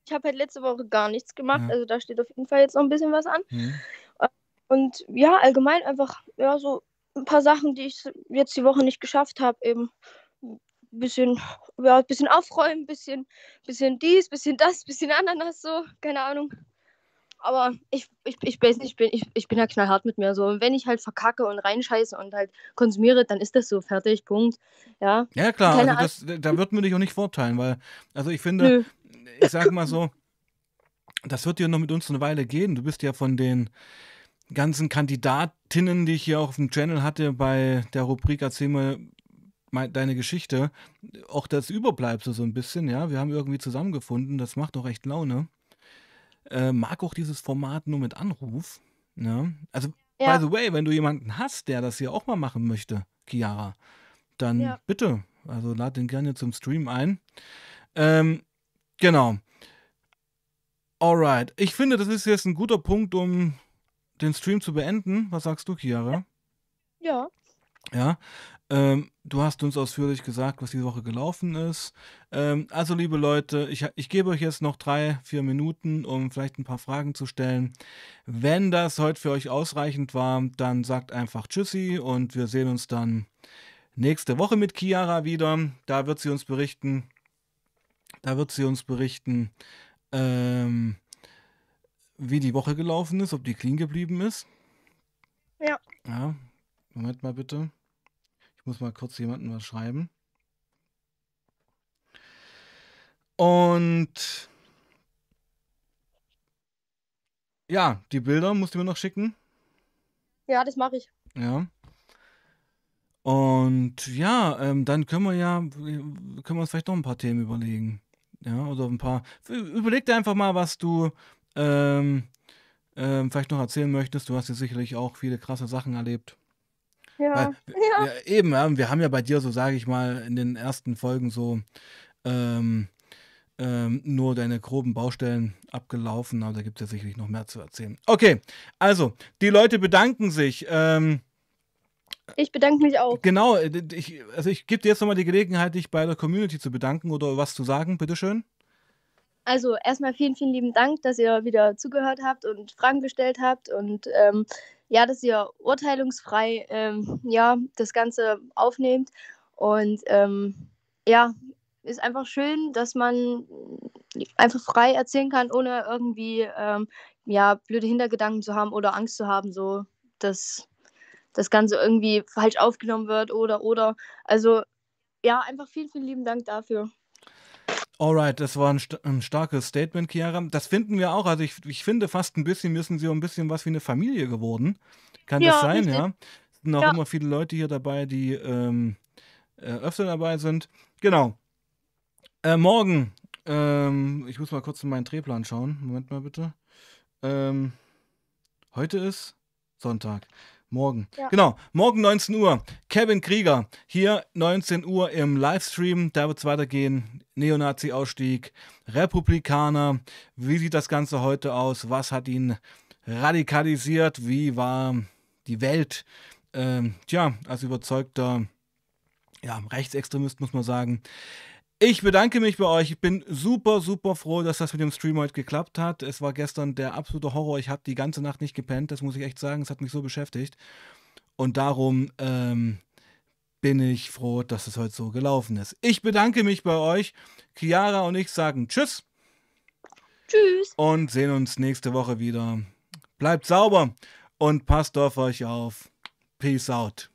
ich habe halt letzte Woche gar nichts gemacht. Ja. Also da steht auf jeden Fall jetzt noch ein bisschen was an. Mhm. Und ja, allgemein einfach, ja, so ein paar Sachen, die ich jetzt die Woche nicht geschafft habe, eben ein bisschen, ja, ein bisschen aufräumen, ein bisschen, bisschen dies, bisschen das, bisschen Ananas, so, keine Ahnung. Aber ich, ich, ich weiß nicht, ich bin, ich, ich bin ja knallhart mit mir so. Und wenn ich halt verkacke und reinscheiße und halt konsumiere, dann ist das so, fertig, Punkt. Ja. Ja, klar, Keine also das, da wird man dich auch nicht vorteilen, weil, also ich finde, Nö. ich sage mal so, das wird dir noch mit uns eine Weile gehen. Du bist ja von den ganzen Kandidatinnen, die ich hier auch auf dem Channel hatte, bei der Rubrik Erzähl mal deine Geschichte, auch das Überbleibsel so ein bisschen, ja. Wir haben irgendwie zusammengefunden, das macht auch echt Laune. Äh, mag auch dieses Format nur mit Anruf, Ja? Also, Ja. by the way, wenn du jemanden hast, der das hier auch mal machen möchte, Chiara, dann Ja. bitte. Also lad den gerne zum Stream ein. Ähm, genau. Alright. Ich finde, das ist jetzt ein guter Punkt, um den Stream zu beenden. Was sagst du, Chiara? Ja. Ja, ähm, du hast uns ausführlich gesagt, was diese Woche gelaufen ist. Ähm, also, liebe Leute, ich, ich gebe euch jetzt noch drei, vier Minuten, um vielleicht ein paar Fragen zu stellen. Wenn das heute für euch ausreichend war, dann sagt einfach Tschüssi und wir sehen uns dann nächste Woche mit Chiara wieder. Da wird sie uns berichten. Da wird sie uns berichten, ähm, wie die Woche gelaufen ist, ob die clean geblieben ist. Ja. Ja, Moment mal bitte. Ich muss mal kurz jemandem was schreiben. Und ja, die Bilder musst du mir noch schicken. Ja, das mache ich. Ja. Und ja, ähm, dann können wir ja, können wir uns vielleicht noch ein paar Themen überlegen. Ja, oder ein paar. Überleg dir einfach mal, was du ähm, ähm, vielleicht noch erzählen möchtest. Du hast ja sicherlich auch viele krasse Sachen erlebt. Ja. Weil, Ja. ja, eben, ja, wir haben ja bei dir, so sage ich mal, in den ersten Folgen so ähm, ähm, nur deine groben Baustellen abgelaufen, aber da gibt es ja sicherlich noch mehr zu erzählen. Okay, also, die Leute bedanken sich. Ähm, Ich bedanke mich auch. genau, äh, ich, also ich gebe dir jetzt nochmal die Gelegenheit, dich bei der Community zu bedanken oder was zu sagen, bitteschön. Also erstmal vielen, vielen lieben Dank, dass ihr wieder zugehört habt und Fragen gestellt habt und ähm, ja, dass ihr urteilungsfrei ähm, ja, das Ganze aufnehmt. Und ähm, ja, ist einfach schön, dass man einfach frei erzählen kann, ohne irgendwie ähm, ja, blöde Hintergedanken zu haben oder Angst zu haben, so dass das Ganze irgendwie falsch aufgenommen wird oder oder. Also ja, einfach vielen, vielen lieben Dank dafür. Alright, das war ein, st ein, starkes Statement, Chiara. Das finden wir auch. Also ich, ich finde fast ein bisschen, sind so ein bisschen was wie eine Familie geworden. Kann Ja, das sein, richtig. ja? Es sind auch Ja. immer viele Leute hier dabei, die ähm, äh, öfter dabei sind. Genau. Äh, morgen, ähm, ich muss mal kurz in meinen Drehplan schauen. Moment mal bitte. Ähm, heute ist Sonntag. Morgen. Ja. Genau, morgen 19 Uhr. Kevin Krieger, hier 19 Uhr im Livestream. Da wird es weitergehen. Neonazi-Ausstieg, Republikaner. Wie sieht das Ganze heute aus? Was hat ihn radikalisiert? Wie war die Welt? Ähm, tja, als überzeugter ja, Rechtsextremist muss man sagen. Ich bedanke mich bei euch. Ich bin super, super froh, dass das mit dem Stream heute geklappt hat. Es war gestern der absolute Horror. Ich habe die ganze Nacht nicht gepennt. Das muss ich echt sagen. Es hat mich so beschäftigt. Und darum ähm, bin ich froh, dass es heute so gelaufen ist. Ich bedanke mich bei euch. Chiara und ich sagen Tschüss Tschüss. und sehen uns nächste Woche wieder. Bleibt sauber und passt auf euch auf. Peace out.